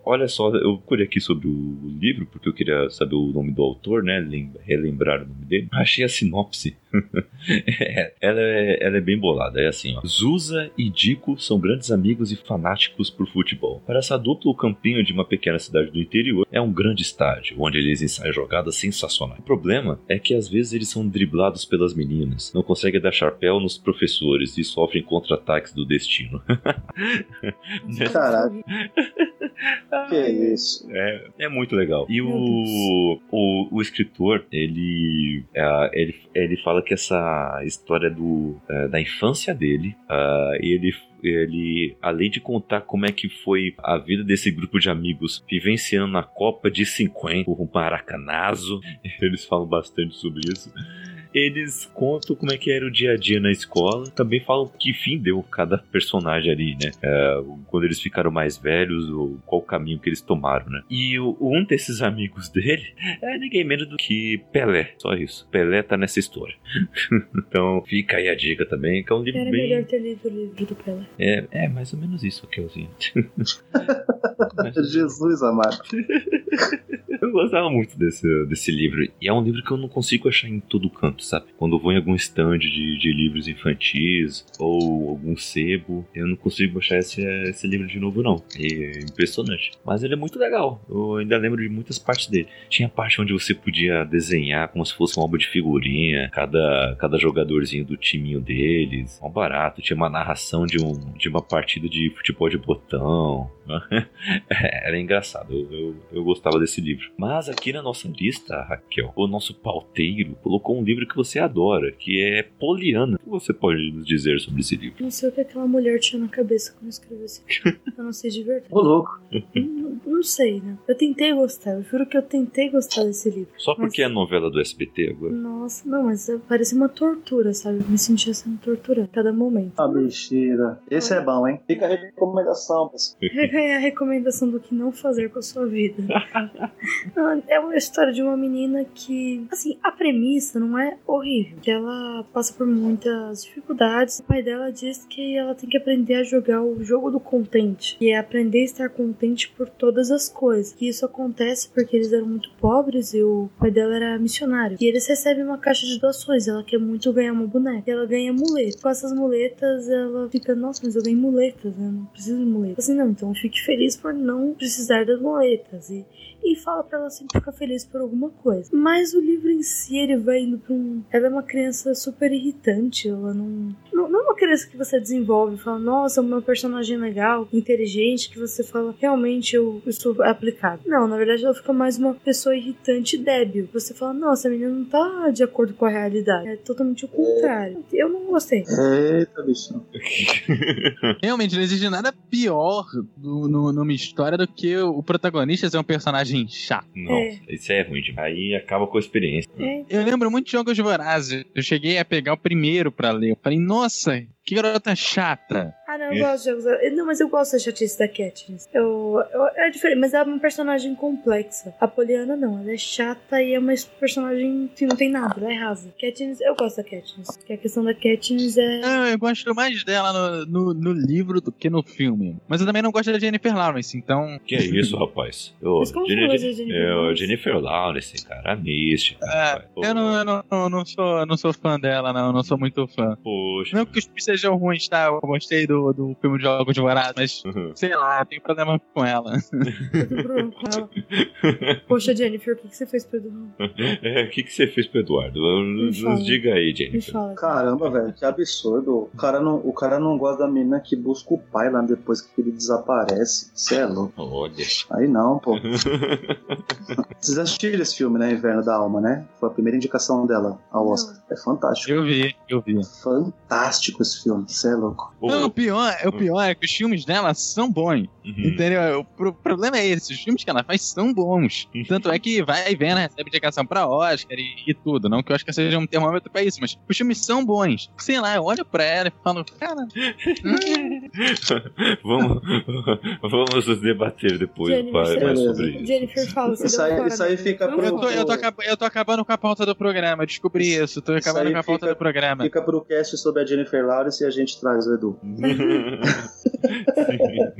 S2: Olha só, eu procurei aqui sobre o livro, porque eu queria saber o nome do autor, né? Relembrar o nome dele. Achei a sinopse. é, ela, é, ela é bem bolada. É assim, ó. Zusa e Dico são grandes amigos e fanáticos por futebol. Para essa dupla, o campinho de uma pequena cidade do interior é um grande estádio, onde eles ensaiam jogadas sensacionais. O problema é que às vezes eles são driblados pelas meninas, não conseguem dar chapéu nos professores e sofrem contra-ataques do destino.
S4: Caralho. que é isso?
S2: É, é muito legal. E o, o, o escritor, ele, é, ele, ele fala que essa história do, é, da infância dele, uh, ele ele, além de contar como é que foi a vida desse grupo de amigos vivenciando a Copa de 50, o Maracanazo, eles falam bastante sobre isso eles contam como é que era o dia a dia na escola. Também falam que fim deu cada personagem ali, né? É, quando eles ficaram mais velhos, ou qual caminho que eles tomaram, né? E o, um desses amigos dele é ninguém menos do que Pelé. Só isso. Pelé tá nessa história. então fica aí a dica também, que é um livro
S3: Era
S2: bem...
S3: melhor ter lido o livro do Pelé.
S2: É, é mais ou menos isso, Kelzinho.
S4: Jesus amado.
S2: eu gostava muito desse, desse livro. E é um livro que eu não consigo achar em todo canto, sabe? Quando eu vou em algum stand de, de livros infantis ou algum sebo, eu não consigo achar esse, esse livro de novo, não. É impressionante. Mas ele é muito legal. Eu ainda lembro de muitas partes dele. Tinha a parte onde você podia desenhar como se fosse um álbum de figurinha, cada, cada jogadorzinho do timinho deles. Um barato. Tinha uma narração de, um, de uma partida de futebol de botão. Era engraçado. Eu, eu, eu gostava desse livro. Mas aqui na nossa lista, Raquel, o nosso pauteiro colocou um livro que você adora, que é Poliana. O que você pode nos dizer sobre esse livro?
S3: Não sei o que aquela mulher tinha na cabeça quando escreveu esse livro. Eu não sei de verdade.
S4: Ô, louco.
S3: Não, não, sei, né? Eu tentei gostar, eu juro que eu tentei gostar desse livro.
S2: Só porque mas... é novela do SBT agora?
S3: Nossa, não, mas parece uma tortura, sabe? Eu me sentia sendo torturada a cada momento.
S4: Ah, besteira. Esse é bom, hein? Fica a recomendação, pessoal.
S3: Fica aí a recomendação do que não fazer com a sua vida. é uma história de uma menina que, assim, a premissa não é horrível, ela passa por muitas dificuldades. O pai dela diz que ela tem que aprender a jogar o jogo do contente, e é aprender a estar contente por todas as coisas. E isso acontece porque eles eram muito pobres e o pai dela era missionário. E eles recebem uma caixa de doações, ela quer muito ganhar uma boneca. E ela ganha muletas. Com essas muletas, ela fica, nossa, mas eu ganhei muletas, né? Não preciso de muletas. Assim, não, então fique feliz por não precisar das muletas. E e fala para ela sempre ficar feliz por alguma coisa. Mas o livro em si ele vai indo para um não. Ela é uma criança super irritante. Ela não. Não, não é uma criança que você desenvolve e fala, nossa, é uma personagem legal, inteligente, que você fala, realmente eu, eu sou aplicado. Não, na verdade ela fica mais uma pessoa irritante e débil. Você fala, nossa, a menina não tá de acordo com a realidade. É totalmente o contrário. Eu não gostei.
S4: Eita, bicho.
S5: Realmente, não existe nada pior do- no- numa história do que o protagonista ser um personagem chato.
S2: Nossa, isso é ruim demais. Aí acaba com a experiência.
S3: É,
S5: Eu lembro muito de Jogos Vorazes. Eu cheguei a pegar o primeiro pra ler. Eu falei, nossa, que garota chata.
S3: Ah, não, eu
S2: É.
S3: gosto de jogos. eu- Não, mas eu gosto da chatice da Katniss. Eu, eu- é diferente, mas ela é uma personagem complexa. A Poliana não, ela é chata e é uma personagem que não tem nada, ela é rasa. Katniss, eu gosto da Katniss. Que a questão da Katniss é.
S5: Não, eu gosto mais dela no, no, no livro do que no filme. Mas eu também não gosto da Jennifer Lawrence, então.
S2: Que é isso, rapaz? Ô,
S3: Mas como você gosta Jennifer
S2: o
S3: Lawrence?
S2: Jennifer Lawrence, cara, mística.
S5: É, eu não, eu não, eu não sou, não sou fã dela, não. Não sou muito fã.
S2: Poxa.
S5: Não que os sejam ruins, tá? Eu gostei do, do filme de Jogos Vorazes, mas
S2: Uhum.
S5: sei lá, eu tenho problema com ela.
S3: Eu tenho problema com ela. Poxa, Jennifer, o que, que você fez pro Eduardo?
S2: É, o que, que você fez pro Eduardo? Nos
S3: fala.
S2: diga aí, Jennifer.
S3: fala.
S4: Caramba, velho, que absurdo. O cara, não, o cara não gosta da menina que busca o pai lá depois que ele desaparece. Cê é louco.
S2: Olha.
S4: Aí não, pô. Vocês assistiram esse filme, né? Inverno da Alma, né? Foi a primeira indicação dela ao
S3: Não.
S4: Oscar. É fantástico.
S5: Eu vi, eu vi.
S4: Fantástico esse filme. Cê é louco.
S5: Não, o pior, o pior é que os filmes dela são bons.
S2: uhum.
S5: Entendeu? O pro- problema é esse, os filmes que ela faz são bons. Tanto é que vai vendo, recebe indicação pra Oscar e, e tudo. Não que o Oscar seja um termômetro pra isso, mas os filmes são bons. Sei lá, eu olho pra ela e falo, cara. hum,
S2: vamos, vamos nos debater depois
S3: Jennifer,
S2: mais,
S3: você-
S2: sobre isso.
S3: Jennifer, fala. Você
S4: Isso aí-
S3: fora
S4: isso aí fica pro-
S5: eu, tô, eu, tô acaba- eu tô acabando com a pauta do programa, eu descobri isso. Tô acabando com a pauta
S4: fica-
S5: do programa.
S4: Fica pro cast sobre a Jennifer Lawrence e a gente traz o Edu.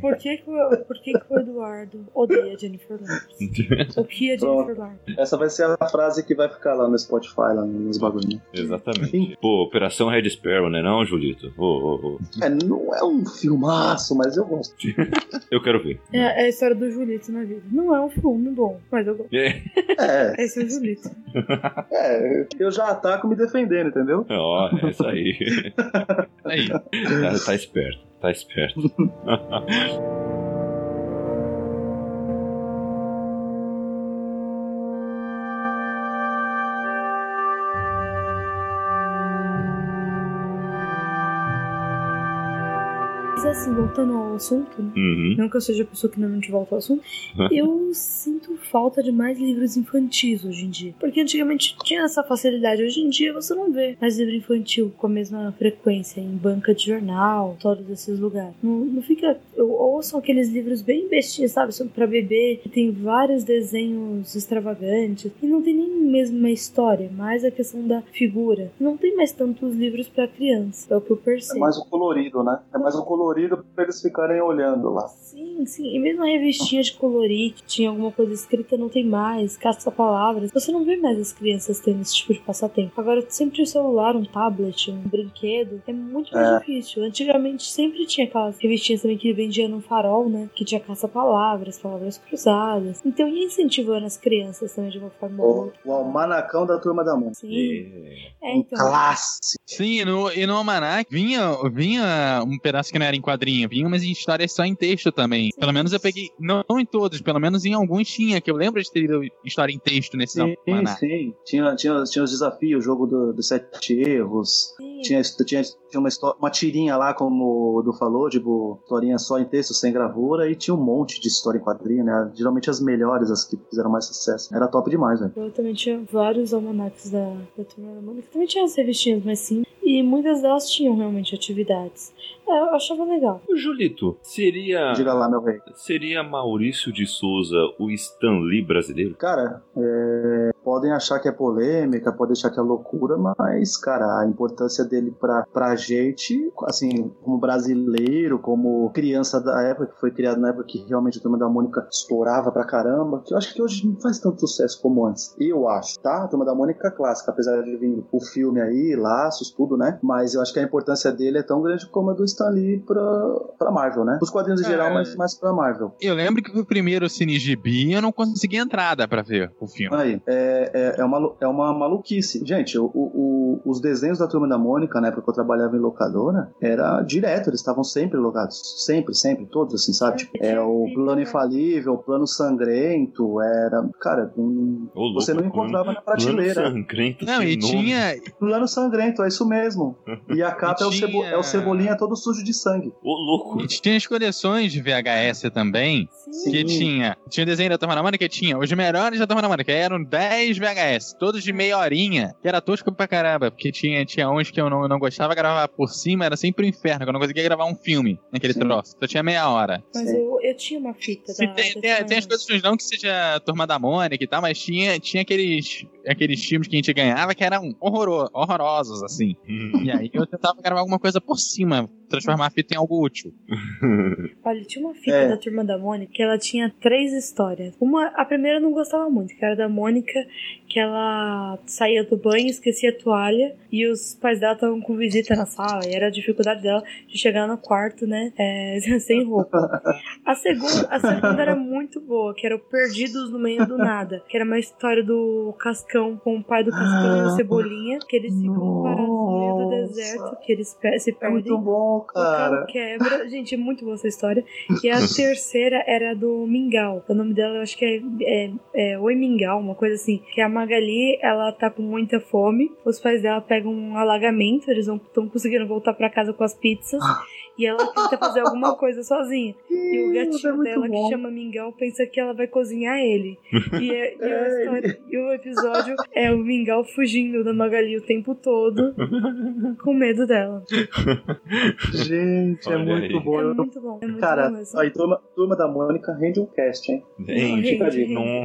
S3: Por que, que, o, por que, que o Eduardo odeia Jennifer Lawrence? O que é Jennifer Lawrence?
S4: Essa vai ser a frase que vai ficar lá no Spotify, lá nos bagulhos. Né?
S2: Exatamente. Pô, Operação Red Sparrow, né não, Julito? Ô, ô, ô.
S4: É, não é um filmaço, mas eu gosto.
S2: Eu quero ver.
S3: É, é a história do Julito na vida. Não é um filme bom, mas eu gosto.
S2: É.
S4: É,
S3: Esse é o Julito.
S4: é, eu já ataco me defendendo, entendeu?
S2: Ó, é isso aí.
S5: Aí.
S2: Tá, tá esperto, tá esperto.
S3: Assim, voltando ao assunto, né?
S2: Uhum.
S3: Não que eu seja a pessoa que normalmente volta ao assunto, eu sinto falta de mais livros infantis hoje em dia. Porque antigamente tinha essa facilidade. Hoje em dia você não vê mais livro infantil com a mesma frequência em banca de jornal, todos esses lugares. Não, não fica. eu- Ou são aqueles livros bem bestinhos, sabe? São pra bebê, que tem vários desenhos extravagantes. E não tem nem mesmo uma história, mais a questão da figura. Não tem mais tantos livros pra criança. É o que eu
S4: É
S3: percebo.
S4: mais o colorido, né? É mais o colorido pra eles ficarem olhando lá.
S3: Sim, sim. E mesmo a revistinha de colorir, que tinha alguma coisa escrita, não tem mais. Caça-palavras. Você não vê mais as crianças tendo esse tipo de passatempo. Agora, sempre o celular, um tablet, um brinquedo, é muito mais
S4: É.
S3: difícil. Antigamente sempre tinha aquelas revistinhas também que vendiam no farol, né? Que tinha caça-palavras, palavras cruzadas. Então ia incentivando as crianças também de uma forma ou
S4: O,
S3: outra.
S4: o almanacão da turma da mãe.
S3: Sim.
S2: É.
S3: É, então.
S4: Clássico.
S5: Sim, e no, e no Almanac vinha, vinha um pedaço que não era em quadrinho, vinha umas histórias só em texto também. Pelo menos eu peguei, não, não em todos, pelo menos em alguns tinha, que eu lembro de ter lido história em texto nesse
S4: Sim,
S5: Almanac.
S4: sim. Tinha, tinha, tinha os desafios, o jogo do- dos sete erros.
S3: Sim.
S4: Tinha, tinha, tinha uma, histó- uma tirinha lá, como o Edu falou, tipo, historinha só em texto, sem gravura, e tinha um monte de história em quadrinho, né? Geralmente as melhores, as que fizeram mais sucesso. Era top demais, velho.
S3: Eu também tinha vários almanacs da, da Turma da Mônica. Também tinha as revistinhas, mas sim. E muitas delas tinham realmente atividades. É, eu achava legal.
S2: O Julito, seria.
S4: Diga lá, meu rei.
S2: Seria Maurício de Souza o Stan Lee brasileiro?
S4: Cara, é, podem achar que é polêmica, podem achar que é loucura, mas, cara, a importância dele pra, pra gente, assim, como brasileiro, como criança da época, que foi criado na época que realmente a Turma da Mônica estourava pra caramba, que eu acho que hoje não faz tanto sucesso como antes. Eu acho, tá? A Turma da Mônica clássica, apesar de vir o filme aí, laços, tudo, né? Mas eu acho que a importância dele é tão grande como a do Stan Lee pra, pra Marvel, né? Os quadrinhos em
S5: É.
S4: geral, mas mais pra Marvel.
S5: Eu lembro que o primeiro Cine Gibi eu não consegui entrada pra ver o filme.
S4: Aí, é, é, é, é uma, é uma maluquice. Gente, o, o, os desenhos da Turma da Mônica, na época que eu trabalhava em locadora, era direto, eles estavam sempre locados. Sempre, sempre, todos assim, sabe? Tipo, é o plano infalível, o plano sangrento, era. Cara, um,
S2: Ô, louco,
S4: você não
S2: plano-
S4: encontrava na
S2: plano
S4: prateleira.
S2: sangrento,
S5: Não, e
S2: nome.
S5: tinha.
S4: Plano sangrento, é isso mesmo. E a capa
S5: E
S4: é, o cebo,
S5: tinha-
S4: é o cebolinha todo sujo de sangue.
S2: Ô, louco.
S5: E tinha as coleções de VHS também.
S3: Sim.
S5: Que tinha. Tinha o desenho da Turma da Mônica, tinha os melhores da Turma da Mônica. Eram 10 VHS, todos de meia horinha. Que era tosco pra caramba, porque tinha, tinha uns que eu não, não gostava gravar por cima, era sempre o inferno, que eu não conseguia gravar um filme naquele
S4: Sim.
S5: troço. Só tinha meia hora.
S3: Mas eu, eu tinha uma fita
S5: Se
S3: da.
S5: tem,
S3: da
S5: tem, tem as coisas não que seja a Turma da Mônica e tal, mas tinha, tinha aqueles, aqueles filmes que a gente ganhava que eram horroro, horrorosos, assim.
S2: Hum.
S5: E aí eu tentava gravar alguma coisa por cima, transformar a fita em algo útil.
S3: Olha, tinha uma fita
S4: É.
S3: da Turma da Mônica que ela tinha três histórias. Uma, a primeira eu não gostava muito, que era da Mônica, que ela saía do banho, esquecia a toalha e os pais dela estavam com visita na sala e era a dificuldade dela de chegar no quarto, né, é, sem roupa. A segunda, a segunda era muito boa, que era o Perdidos no Meio do Nada, que era uma história do Cascão com o pai do Cascão e o Cebolinha, que eles ficam parados meio do deserto, que eles se
S4: É
S3: perdem.
S4: muito bom,
S3: O carro
S4: cara.
S3: quebra. Gente, é muito boa essa história. E a terceira era do Mingau. O nome dela eu acho que é, é, é Oi Mingau, uma coisa assim. Que a Magali, ela tá com muita fome. Os pais dela pegam um alagamento, eles não estão conseguindo voltar pra casa com as pizzas. E ela tenta fazer alguma coisa sozinha. E o
S4: é
S3: gatinho dela,
S4: bom.
S3: que chama Mingau, pensa que ela vai cozinhar ele. E, é- e a
S4: É,
S3: história- e o episódio é o Mingau fugindo da Magali o tempo todo, com medo dela.
S4: Gente, é muito
S2: aí.
S4: bom.
S3: É muito bom. É muito
S4: Cara,
S3: bom
S4: aí turma, turma da Mônica rende um cast, hein?
S3: Rende.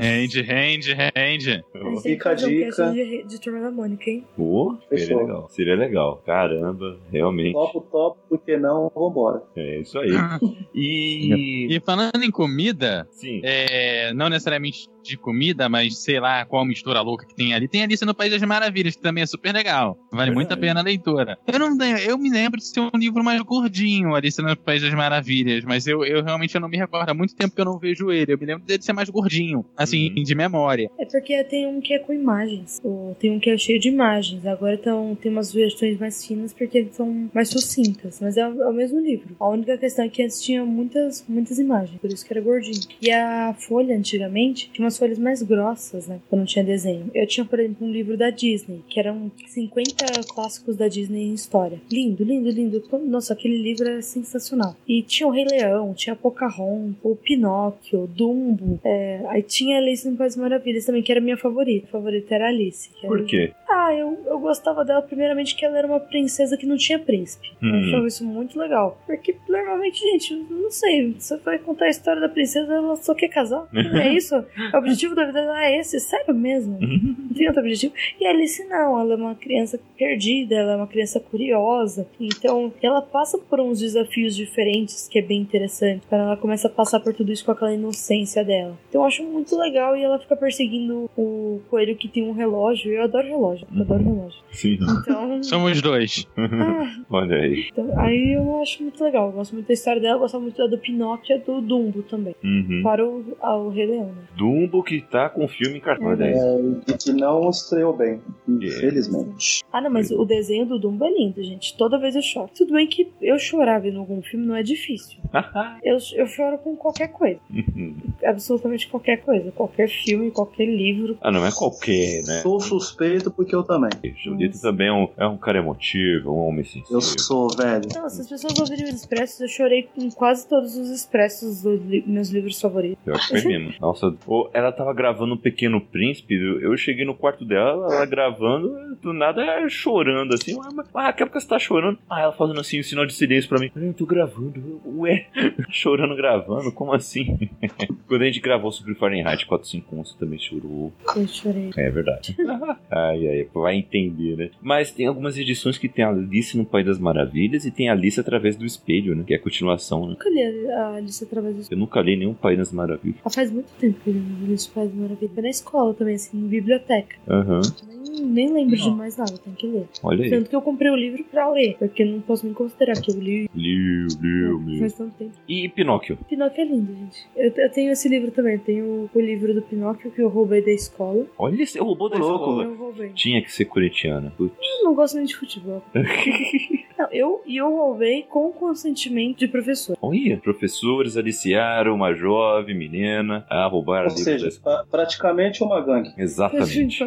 S5: Rende, rende, rende.
S4: Fica a
S3: um
S4: dica.
S3: cast de, de Turma da Mônica, hein?
S2: Pô, seria legal. Seria legal. Caramba, realmente.
S4: Topo, topo, porque não, vambora.
S2: É isso aí. E.
S5: E falando em comida,
S2: Sim.
S5: é, não necessariamente de comida, mas sei lá qual mistura louca que tem ali. Tem Alice no País das Maravilhas, que também é super legal. Vale muito a pena a leitura. Eu não lembro- eu me lembro de ser um livro mais gordinho, Alice no País das Maravilhas, mas eu, eu realmente não me recordo. Há muito tempo que eu não vejo ele. Eu me lembro dele ser mais gordinho, assim,
S2: Uhum.
S5: de memória.
S3: É porque tem um que é com imagens. ou Tem um que é cheio de imagens. Agora tão, tem umas versões mais finas porque são mais sucintas. Mas é, o- é o mesmo livro. A única questão é que antes tinha muitas, muitas imagens. Por isso que era gordinho. E a folha, antigamente, tinha umas folhas mais grossas, né? Quando não tinha desenho. Eu tinha, por exemplo, um livro da Disney, que eram 50 clássicos da Disney em história. Lindo, lindo, lindo. Nossa, aquele livro era sensacional. E tinha o Rei Leão, tinha Pocahontas, o Pinóquio, Dumbo. é, aí tinha Alice no País Maravilhas também, que era minha favorita. A favorita era a Alice. era-
S2: Por quê?
S3: Ah, eu, eu gostava dela primeiramente que ela era uma princesa que não tinha príncipe. Eu
S2: Hum.
S3: achava isso muito legal. Porque normalmente, gente, não sei, você vai contar a história da princesa, ela só quer casar. É isso? É o objetivo da vida dela é esse? Sério mesmo? Não tem outro objetivo. E a Alice não, ela é uma criança perdida, ela é uma criança curiosa. Então, ela passa por uns desafios diferentes, que é bem interessante. Quando ela começa a passar por tudo isso com aquela inocência dela. Então, eu acho muito legal e ela fica perseguindo o coelho que tem um relógio. Eu adoro relógio, eu adoro relógio.
S2: Sim.
S3: Então,
S5: Somos dois.
S3: ah,
S2: Olha aí.
S3: então, aí eu acho muito legal. Eu gosto muito da história dela, eu gosto muito da do Pinóquio e do Dumbo também.
S2: Uhum.
S3: Fora o, ah, o Rei Leão, né?
S2: Dumbo que tá com filme em aí.
S4: É, e que não estreou bem, infelizmente.
S3: Ah, não, mas o desenho do Dumbo é lindo, gente. Toda vez eu choro. Tudo bem que eu chorar vendo algum filme não é difícil. Eu, eu choro com qualquer coisa.
S2: Uhum.
S3: Absolutamente qualquer coisa. Qualquer filme, qualquer livro.
S2: ah, não é qualquer, né?
S4: Sou suspeito porque eu também.
S2: Julito também é um, é um cara emotivo, um homem sensível.
S4: Eu sou velho.
S3: Não, se as pessoas ouvirem os expressos, eu chorei com quase todos os expressos dos li- meus livros favoritos.
S2: Pior que foi mesmo. Nossa, ô, ela tava gravando um Pequeno Príncipe, eu eu cheguei no quarto dela, ela gravando, do nada chorando assim. Mas ah, que época você tá chorando? Ah, ela fazendo assim, um sinal de silêncio pra mim. Eu tô gravando. Ué, chorando gravando? Como assim? Quando a gente gravou sobre Fahrenheit 451, você também chorou.
S3: Eu chorei.
S2: É verdade. ai, ai, vai entender, né? Mas tem algumas edições que tem Alice no País das Maravilhas e tem Alice através do espelho, né? Que é a continuação, né?
S3: Nunca li a Alice através do
S2: Eu nunca li nenhum País das Maravilhas.
S3: Ah, faz muito tempo que eu li meus pais moram aqui. Foi na escola também, assim, em biblioteca.
S2: Aham.
S3: Nem, nem lembro de mais nada, tem que ler.
S2: Olha aí.
S3: Tanto que eu comprei o livro pra ler, porque não posso nem considerar que eu li
S2: Liu, liu, liu.
S3: faz tanto tempo.
S2: E Pinóquio?
S3: Pinóquio é lindo, gente. Eu, eu tenho esse livro também. Tenho o livro do Pinóquio que eu roubei da escola.
S2: Olha, você roubou da
S4: louco.
S2: escola.
S3: Eu roubei.
S2: Tinha que ser corintiana. Putz.
S3: Eu não gosto nem de futebol. Não, eu, e eu roubei com consentimento de professor.
S2: Olha, professores aliciaram uma jovem menina a roubar
S4: Ou seja,
S2: da
S4: praticamente uma gangue.
S2: Exatamente.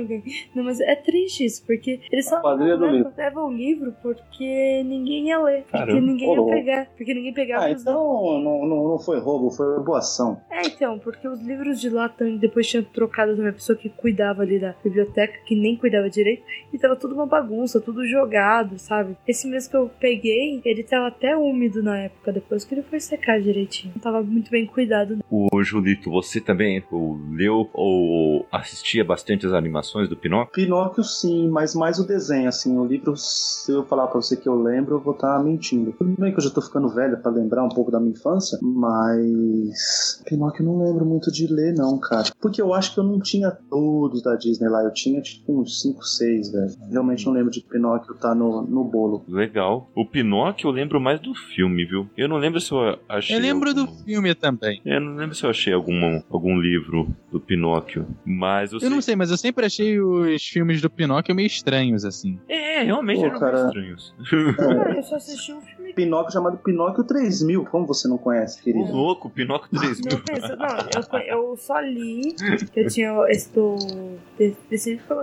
S3: Não, mas é triste isso, porque eles só
S4: do
S3: levam, o livro porque ninguém ia ler. Porque
S2: Caramba.
S3: ninguém
S4: Ô,
S3: ia pegar. Porque ninguém pegava
S4: Ah,
S3: os
S4: então não, não, não foi roubo, foi boa ação.
S3: É, então, porque os livros de lá também depois tinham trocado também a pessoa que cuidava ali da biblioteca, que nem cuidava direito, e tava tudo uma bagunça, tudo jogado, sabe? Esse mesmo que eu peguei, ele tava até úmido na época, depois que ele foi secar direitinho. Não tava muito bem cuidado.
S2: O Julito, você também ou leu ou assistia bastante as animações do Pinóquio?
S4: Pinóquio sim, mas mais o desenho, assim, o livro, se eu falar pra você que eu lembro, eu vou estar mentindo. Tudo bem que eu já tô ficando velho pra lembrar um pouco da minha infância, mas Pinóquio eu não lembro muito de ler não, cara. Porque eu acho que eu não tinha todos da Disney lá, eu tinha tipo uns 5, 6, velho. Realmente não lembro de Pinóquio tá no, no bolo.
S2: Legal. O Pinóquio eu lembro mais do filme, viu? Eu não lembro se eu achei.
S5: Eu lembro do
S2: algum-
S5: filme também.
S2: Eu não lembro se eu achei algum, algum livro do Pinóquio, mas eu,
S5: Eu não sei, mas eu sempre achei os filmes do Pinóquio meio estranhos, assim.
S2: É, realmente
S4: Pô,
S2: eram
S4: cara.
S2: estranhos.
S3: Ah, eu só assisti um filme.
S4: Pinóquio chamado Pinóquio 3000, como você não conhece,
S2: Ô,
S4: querido?
S2: louco, Pinóquio 3
S3: Não, não, eu, eu só li que eu tinha esse do.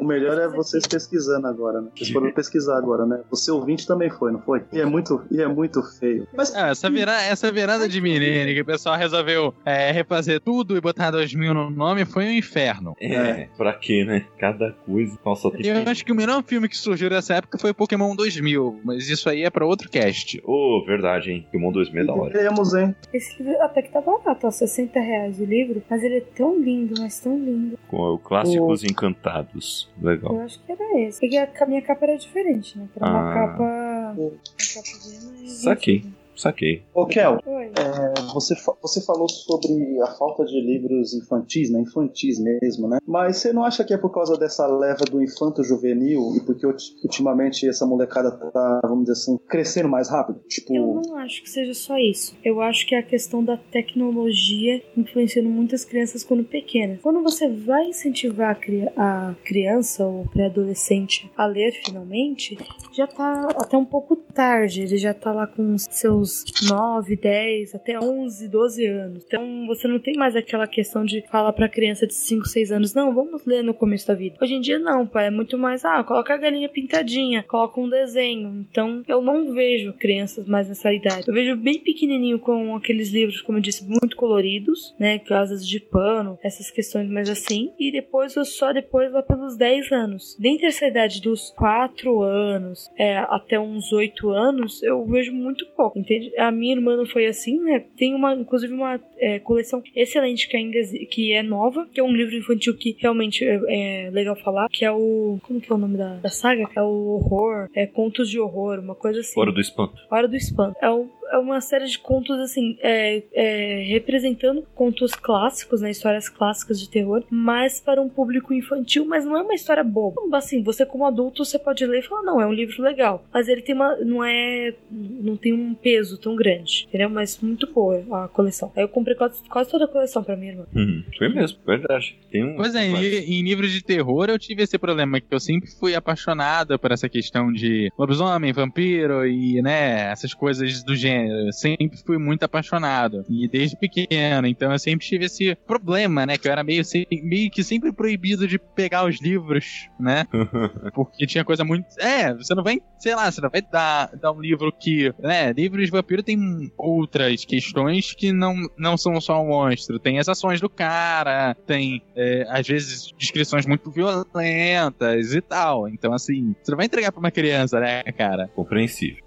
S4: O melhor é vocês pesquisando agora, né? Vocês foram pesquisar agora, né? Você ouvinte também foi, não foi? E é muito, e é muito feio. Mas
S5: Ah, essa, vira, essa virada de menino que o pessoal resolveu é, refazer tudo e botar 2000 no nome foi um inferno.
S2: É, pra quê, né? Cada coisa. Nossa,
S5: Eu acho que o melhor filme que surgiu nessa época foi Pokémon 2000, mas isso aí é pra outro cast.
S2: Ô, verdade, hein? Pokémon 2000 é da hora.
S4: temos, hein?
S3: Esse livro até que tá barato, ó, 60 reais o livro, mas ele é tão lindo, mas tão lindo.
S2: Com o Clássicos Encantados. Legal.
S3: Eu acho que era esse. Porque a, minha capa era diferente, né? Era uma
S2: Ah.
S3: capa. Uma capa bem mais
S2: Saquei. Saquei.
S4: Ô, Kel, é, você, fa- você falou sobre a falta de livros infantis, né? Infantis mesmo, né? Mas você não acha que é por causa dessa leva do infanto juvenil e porque ulti- ultimamente essa molecada tá, vamos dizer assim, crescendo mais rápido? Tipo,
S3: Eu não acho que seja só isso. Eu acho que é a questão da tecnologia influenciando muitas crianças quando pequenas. Quando você vai incentivar a, cri- a criança ou pré-adolescente a ler finalmente, já tá até um pouco tarde. Ele já tá lá com os seus 9, 10, até 11, 12 anos. Então você não tem mais aquela questão de falar pra criança de 5, 6 anos, não, vamos ler no começo da vida. Hoje em dia não, pai, é muito mais, ah, coloca a galinha pintadinha, coloca um desenho. Então eu não vejo crianças mais nessa idade. Eu vejo bem pequenininho com aqueles livros, como eu disse, muito coloridos, né, casas de pano, essas questões mais assim. E depois eu só depois lá pelos 10 anos. Dentre essa idade dos 4 anos é, até uns 8 anos, eu vejo muito pouco, A minha irmã não foi assim, né? Tem uma, inclusive, uma é, coleção excelente que ainda que é nova, que é um livro infantil que realmente é, é legal falar, que é o. Como que é o nome da, da saga? É o horror, é contos de horror, uma coisa assim.
S2: Fora do espanto.
S3: Hora do Espanto. É, um- é uma série de contos, assim, é, é, representando contos clássicos, né? Histórias clássicas de terror, mas para um público infantil, mas não é uma história boba. Assim, você como adulto, você pode ler e falar, não, é um livro legal. Mas ele tem uma. não é. não tem um peso tão grande, entendeu? Mas muito boa a coleção. Aí eu comprei quase, quase toda a coleção pra minha irmã.
S2: Uhum. Foi mesmo, verdade. Tem um.
S5: Pois é, em, em livros de terror eu tive esse problema, que eu sempre fui apaixonado por essa questão de lobisomem, vampiro e, né, essas coisas do gênero. Eu sempre fui muito apaixonado. E desde pequeno, então eu sempre tive esse problema, né, que eu era meio, meio que sempre proibido de pegar os livros, né, porque tinha coisa muito... É, você não vai, sei lá, você não vai dar, dar um livro que, né, livros de vampiro tem outras questões que não, não são só um monstro. Tem as ações do cara, tem é, às vezes descrições muito violentas e tal. Então, assim, você não vai entregar pra uma criança, né, cara?
S2: Compreensível.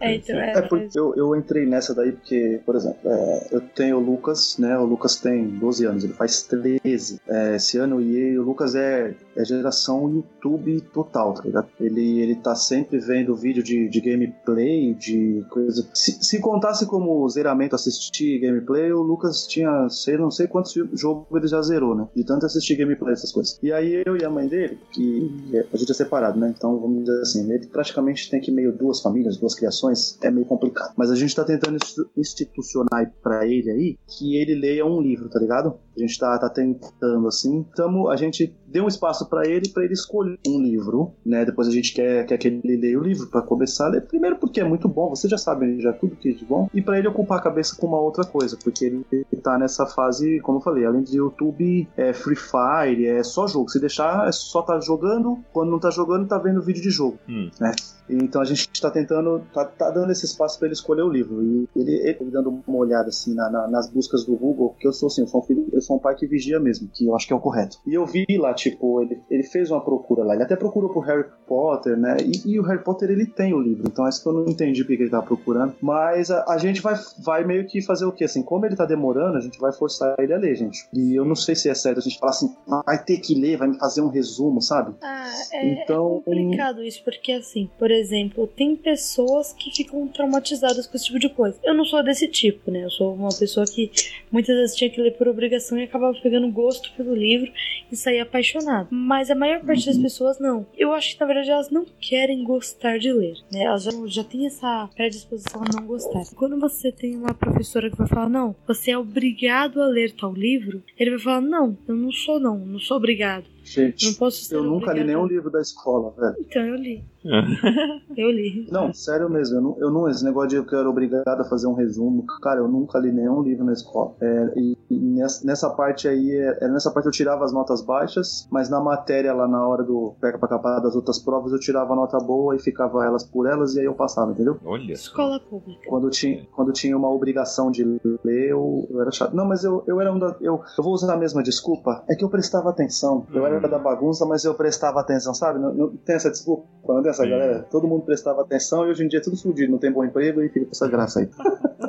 S3: É, então, é,
S4: É porque eu, eu, entrei nessa daí porque, por exemplo, é, eu tenho o Lucas, né? O Lucas tem 12 anos, ele faz 13 é, esse ano e o Lucas é, é geração YouTube total, tá ligado? Ele, ele tá sempre vendo vídeo de, de gameplay, de coisa. Se, se contasse como zeramento assistir gameplay, o Lucas tinha, sei, não sei quantos jogos ele já zerou, né? De tanto assistir gameplay, essas coisas. E aí eu e a mãe dele, que a gente é separado, né? Então vamos dizer assim, ele praticamente tem que meio duas famílias, duas criações, é meio complicado. Mas a gente tá tentando institucionar para ele aí que ele leia um livro, tá ligado? A gente tá, tá tentando assim. Tamo, a gente deu um espaço para ele, para ele escolher um livro, né? Depois a gente quer, quer que ele leia o livro para começar a ler. Primeiro porque é muito bom, você já sabe já tudo que é de bom. E para ele ocupar a cabeça com uma outra coisa, porque ele, ele tá nessa fase, como eu falei, além de YouTube, é Free Fire, é só jogo. Se deixar, é só tá jogando, quando não tá jogando, tá vendo vídeo de jogo, hum. né? Então a gente está tentando, tá, tá, dando esse espaço para ele escolher o livro. E ele, ele dando uma olhada assim na, na, nas buscas do Google, que eu sou assim, eu sou, um filho, eu sou um pai que vigia mesmo, que eu acho que é o correto. E eu vi lá, tipo, ele, ele fez uma procura lá, ele até procurou por Harry Potter, né? E, e o Harry Potter ele tem o livro, então é isso que eu não entendi porque ele tá procurando. Mas a, a, gente vai, vai meio que fazer o que? Assim, como ele tá demorando, a gente vai forçar ele a ler, gente. E eu não sei se é certo a gente falar assim, vai ter que ler, vai me fazer um resumo, sabe?
S3: Ah, é, então, é complicado isso, porque assim, por exemplo, tem pessoas que ficam traumatizadas com esse tipo de coisa. Eu não sou desse tipo, né? Eu sou uma pessoa que muitas vezes tinha que ler por obrigação e acabava pegando gosto pelo livro e saía apaixonado. Mas a maior parte das pessoas não. Eu acho que na verdade elas não querem gostar de ler, né? Elas já, já têm essa predisposição a não gostar. Quando você tem uma professora que vai falar, não, você é obrigado a ler tal livro, ele vai falar, não, eu não sou não, não sou obrigado.
S4: Gente, não posso eu nunca li nenhum livro da escola, velho.
S3: Então eu li. eu li.
S4: Não, sério mesmo, eu não, eu não, esse negócio de eu quero obrigado a fazer um resumo, cara, eu nunca li nenhum livro na escola. É, e, e nessa, nessa, parte aí, é, nessa parte eu tirava as notas baixas, mas na matéria lá na hora do pega pra capar das outras provas eu tirava a nota boa e ficava elas por elas e aí eu passava, entendeu?
S3: Olha. Escola pública.
S4: Quando tinha, quando tinha uma obrigação de ler, eu, eu era chato. Não, mas eu, eu era um da, eu, eu vou usar a mesma desculpa, é que eu prestava atenção. Eu era era da bagunça, mas eu prestava atenção, sabe? Não, não tem essa desculpa, não tem essa galera. Todo mundo prestava atenção e hoje em dia é tudo fudido, não tem bom emprego e fica com essa graça aí.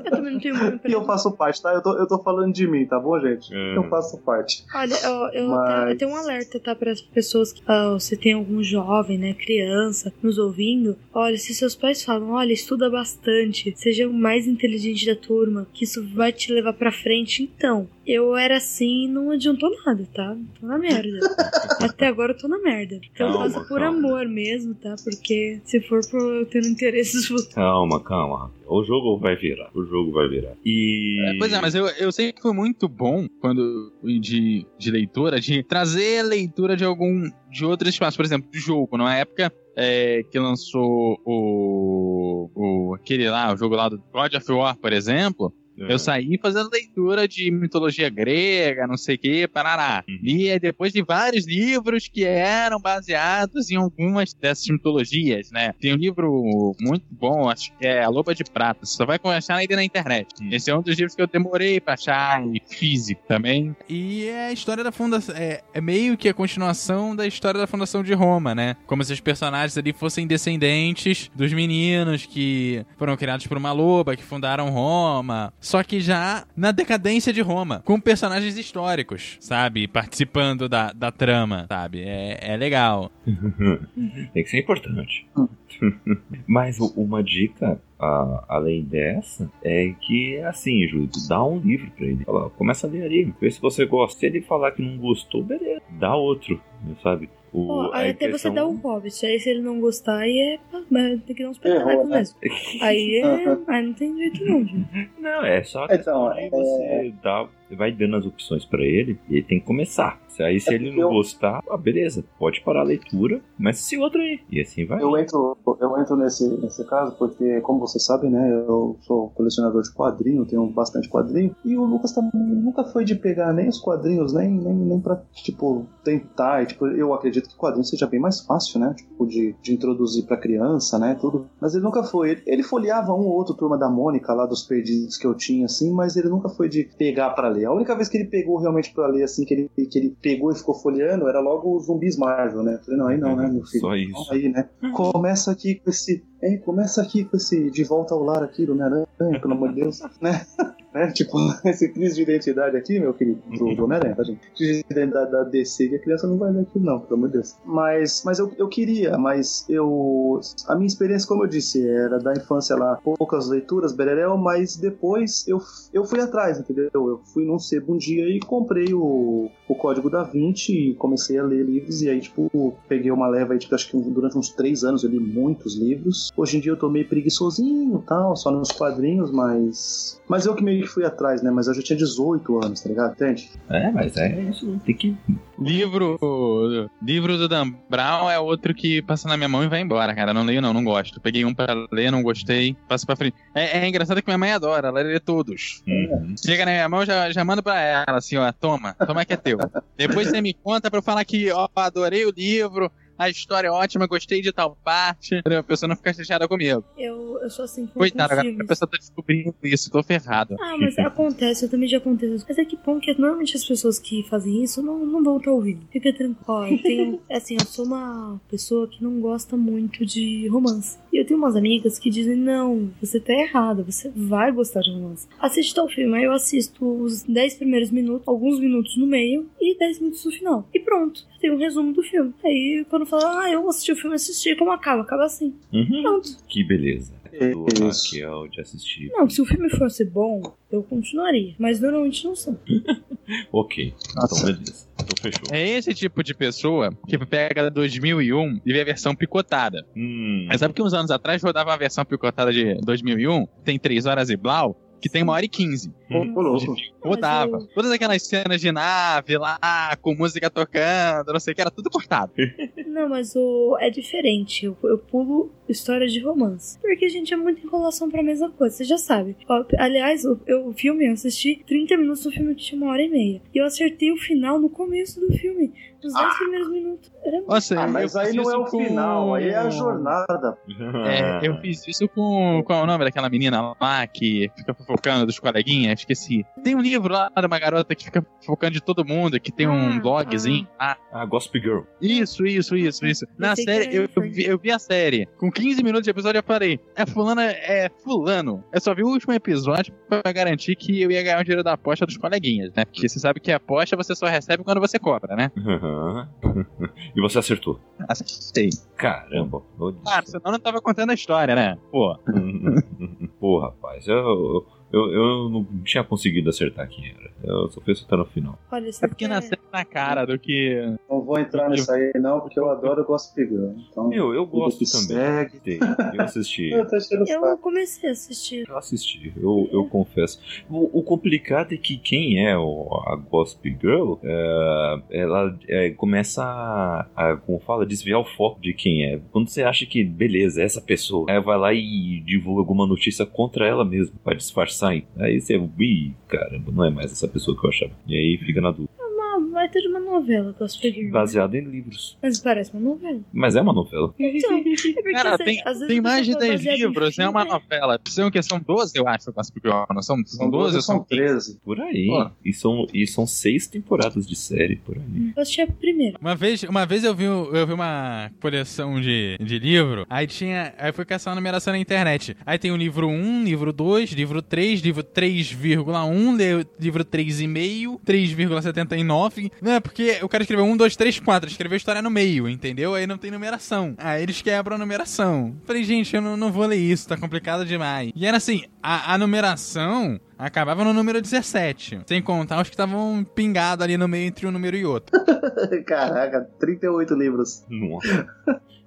S3: Eu também não tenho bom emprego.
S4: E eu faço parte, tá? Eu tô, eu tô falando de mim, tá bom, gente? É. Eu faço parte.
S3: Olha, eu, eu, mas... tenho, eu tenho um alerta, tá? Para as pessoas que você tem algum jovem, né, criança, nos ouvindo. Olha, se seus pais falam, olha, estuda bastante, seja o mais inteligente da turma, que isso vai te levar pra frente, então, eu era assim e não adiantou nada, tá? Tô na merda. Até agora eu tô na merda. Então calma, eu faço por calma. amor mesmo, tá? Porque se for por eu tendo interesses.
S2: Calma, calma. O jogo vai virar. O jogo vai virar. E.
S5: É, pois é, mas eu, eu sempre fui muito bom quando de, de leitura, de trazer a leitura de algum. de outro espaço. Por exemplo, de jogo. Na época é, que lançou o, o. aquele lá, o jogo lá do God of War, por exemplo. Eu é. saí fazendo leitura de mitologia grega, não sei o que, parará. Uhum. E depois de vários livros que eram baseados em algumas dessas mitologias, né? Tem um livro muito bom, acho que é A Loba de Prata. Você só vai achar ele na internet. Uhum. Esse é um dos livros que eu demorei pra achar em físico também.
S1: E é a história da fundação. É, é meio que a continuação da história da fundação de Roma, né? Como se os personagens ali fossem descendentes dos meninos que foram criados por uma loba, que fundaram Roma só que já na decadência de Roma, com personagens históricos, sabe? Participando da, da trama, sabe? É, é legal.
S2: Tem que ser importante. Mas uma dica além dessa é que assim, Júlio, dá um livro pra ele. Fala, começa a ler ali, vê se você gosta. Se ele falar que não gostou, beleza, dá outro, sabe?
S3: O, oh, aí até você dá um Hobbit, aí se ele não gostar, aí é. Mas tem que dar uns peteleco é, mesmo. aí é. aí não tem jeito não, gente.
S2: Não, é só então, é... você dá vai dando as opções para ele e ele tem que começar. Aí se é ele não eu... gostar, ah, beleza, pode parar a leitura, mas se outro aí. E assim vai.
S4: Eu entro, eu entro nesse, nesse caso porque, como vocês sabem, né, eu sou colecionador de quadrinhos, tenho bastante quadrinho, e o Lucas também nunca foi de pegar nem os quadrinhos, nem, nem, nem pra, tipo, tentar, tipo, Tipo, eu acredito que o quadrinho seja bem mais fácil, né? Tipo, de, de introduzir pra criança, né? Tudo. Mas ele nunca foi. Ele, ele folheava um ou outro turma da Mônica lá dos perdidos que eu tinha, assim, mas ele nunca foi de pegar pra ler. A única vez que ele pegou realmente pra ler, assim, que ele, que ele pegou e ficou folheando, era logo os zumbis Marvel, né? Eu falei, não, aí não, né, meu filho?
S2: Só isso.
S4: Aí, né? Começa aqui com esse. É, começa aqui com esse de volta ao lar aqui do Homem-Aranha, pelo amor de Deus, né? né? Tipo, esse crise de identidade aqui, meu querido, do, Homem-Aranha, tá, gente? De identidade da DC que a criança não vai ler aquilo, não, pelo amor de Deus. Mas, mas eu, eu queria, mas eu. A minha experiência, como eu disse, era da infância lá, poucas leituras, Bererel, mas depois eu, eu fui atrás, entendeu? Eu fui num sebo um dia e comprei o, o Código da Vinci e comecei a ler livros, e aí, tipo, peguei uma leva aí, tipo, acho que durante uns três anos eu li muitos livros. Hoje em dia eu tô meio preguiçosinho tal, só nos quadrinhos, mas. Mas eu que meio que fui atrás, né? Mas eu já tinha 18 anos, tá ligado? Entende?
S2: É, mas é isso. Tem que.
S5: Livro. Livro do Dan Brown é outro que passa na minha mão e vai embora, cara. Não leio, não, não gosto. Peguei um pra ler, não gostei, passo pra frente. É, é engraçado que minha mãe adora, ela lê todos.
S2: Uhum.
S5: Chega na minha mão, já, já mando pra ela, assim, ó, toma, toma que é teu. Depois você me conta pra eu falar que, ó, adorei o livro, a história é ótima, gostei de tal parte. entendeu? A pessoa não fica chateada comigo.
S3: Eu, eu sou assim com,
S5: Coitada, agora a pessoa tá descobrindo isso, tô ferrado.
S3: Ah, mas acontece, eu também já aconteceu. Mas é que bom que normalmente as pessoas que fazem isso não, não vão estar ouvindo. Fica tranquilo. Eu tenho. Assim, eu sou uma pessoa que não gosta muito de romance. E eu tenho umas amigas que dizem: não, você tá errada, você vai gostar de romance. Assiste tal filme, aí eu assisto os 10 primeiros minutos, alguns minutos no meio e 10 minutos no final. E pronto, tem um resumo do filme. Aí quando fala, ah, eu vou assistir o filme, assisti, como acaba? Acaba assim.
S2: Uhum.
S3: Pronto.
S2: Que beleza. Do
S4: Isso.
S2: Raquel de assistir.
S3: Não, se o filme fosse bom, eu continuaria. Mas normalmente não são.
S2: Ok. Então, beleza. Então fechou.
S5: É esse tipo de pessoa que pega 2001 e vê a versão picotada.
S2: Hum.
S5: Mas sabe que uns anos atrás rodava uma versão picotada de 2001, tem 3 horas e blau, que tem 1 hora e 15.
S4: Ô, ô, louco.
S5: Rodava.
S3: eu-
S5: Todas aquelas cenas de nave lá, com música tocando, não sei o que, era tudo cortado.
S3: Não, mas o... é diferente. Eu, eu pulo história de romance. Porque, gente, é muita enrolação pra mesma coisa. Você já sabe. Aliás, o, eu- o filme, eu assisti 30 minutos do filme que tinha uma hora e meia. E eu acertei o final no começo do filme. Nos 10 primeiros minutos. Era
S5: Nossa,
S4: Ah,
S5: eu
S4: mas aí não é o
S5: com-
S4: final, aí é a jornada.
S5: É, eu fiz isso com. Qual é o nome daquela menina lá que fica fofocando dos coleguinhas? Esqueci. Tem um livro lá de uma garota que fica fofocando de todo mundo, que tem um
S3: Ah,
S5: blogzinho. Ah,
S2: Ah, Gossip Girl.
S5: isso, isso, isso, isso. Na
S3: Pensei que
S5: série, eu, eu, vi, eu vi a série. Com 15 minutos de episódio, eu falei: é fulano, é fulano. Eu só vi o último episódio pra garantir que eu ia ganhar o dinheiro da aposta dos coleguinhas, né? Porque você sabe que a aposta você só recebe quando você cobra, né?
S2: Aham. e você acertou.
S5: Acertei.
S2: Caramba. isso.
S5: senão eu não tava contando a história, né? Pô.
S2: Pô, rapaz, eu, eu, eu não tinha conseguido acertar quem era. Eu só fui acertar no final.
S3: Olha, você
S5: É porque nasceu na cara do que.
S4: Não vou entrar nisso aí, não, porque eu adoro o Gossip Girl. Então,
S2: Meu, eu gosto também.
S4: segue.
S2: Eu assisti.
S4: Eu
S3: Eu comecei a assistir.
S2: Eu assisti, eu, eu confesso. O, o complicado é que quem é o, a Gossip Girl, é, ela é, começa a, a, como fala, desviar o foco de quem é. Quando você acha que, beleza, é essa pessoa, aí vai lá e divulga alguma notícia contra ela mesmo, pra disfarçar. Aí você, ih, caramba, não é mais essa pessoa que eu achava. E aí fica na dúvida.
S3: Vai ter uma novela que eu assisti.
S2: Baseado em livros.
S3: Mas parece uma novela.
S2: Mas é uma novela.
S3: Então, é
S5: Cara, tem, tem
S3: a
S5: mais de
S3: pessoa
S5: 10
S3: baseada em
S5: livros, é uma novela. São que são 12, eu acho, Girl. Não são, são 12 ou são 15?
S4: 13.
S2: Por aí.
S5: Pô.
S2: E são, e são seis temporadas de série, por aí.
S3: Eu assisti a primeira.
S1: Uma vez, uma vez eu vi, eu vi uma coleção de, de livro, aí tinha. Aí fui caçar uma numeração na internet. Aí tem o livro 1, livro 2, livro 3, livro 3,1, li- livro 3,5, 3,79. Não, é porque o cara escreveu 1, 2, 3, 4. Escreveu história no meio, entendeu? Aí não tem numeração. Aí eles quebram a numeração. Falei, gente, eu não, não vou ler isso, tá complicado demais. E era assim, a, a numeração acabava no número 17. Sem contar os que estavam pingados ali no meio entre um número e outro.
S4: Caraca, 38 livros.
S2: Nossa.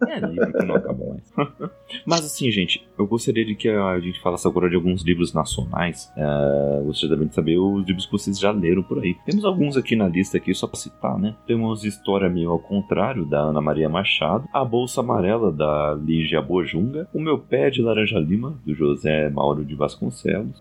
S2: É livro que não acaba mais. Mas assim, gente, eu gostaria de que a gente falasse agora de alguns livros nacionais. É, gostaria também de saber os livros que vocês já leram por aí. Temos alguns aqui na lista aqui, só pra citar, né? Temos História Meio ao Contrário, da Ana Maria Machado. A Bolsa Amarela, da Lígia Bojunga. O Meu Pé de Laranja Lima, do José Mauro de Vasconcelos.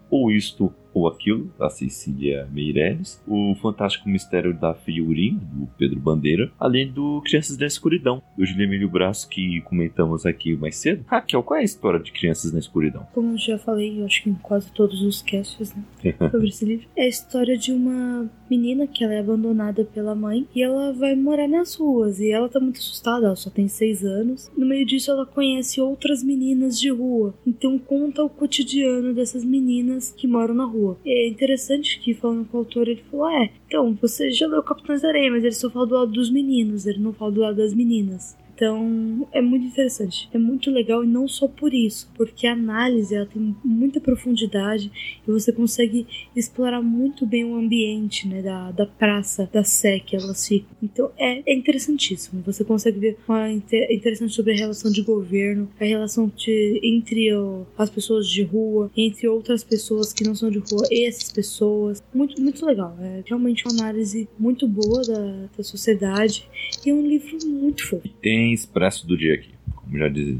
S2: Ou Isto ou aquilo, da Cecília Meirelles, o Fantástico Mistério da Figurinha, do Pedro Bandeira, além do Crianças na Escuridão, do Emílio Braço, que comentamos aqui mais cedo. Raquel, qual é a história de Crianças na Escuridão?
S3: Como já falei, eu acho que em quase todos os casts, né? sobre esse livro. É a história de uma menina que ela é abandonada pela mãe e ela vai morar nas ruas. E ela tá muito assustada, ela só tem seis anos. No meio disso, ela conhece outras meninas de rua. Então conta o cotidiano dessas meninas que moram na rua. E é interessante que, falando com o autor, ele falou: É, então, você já leu Capitães da Areia, mas ele só fala do lado dos meninos, ele não fala do lado das meninas. Então, é muito interessante. É muito legal e não só por isso, porque a análise ela tem muita profundidade e você consegue explorar muito bem o ambiente, né, da, da praça, da sé que elas. Então, é, é interessantíssimo. Você consegue ver uma inter, interessante sobre a relação de governo, a relação de, entre o, as pessoas de rua, entre outras pessoas que não são de rua e essas pessoas. Muito, muito legal. É realmente uma análise muito boa da, da sociedade e é um livro muito fofo.
S2: Tem Expresso do dia aqui, como já, diz,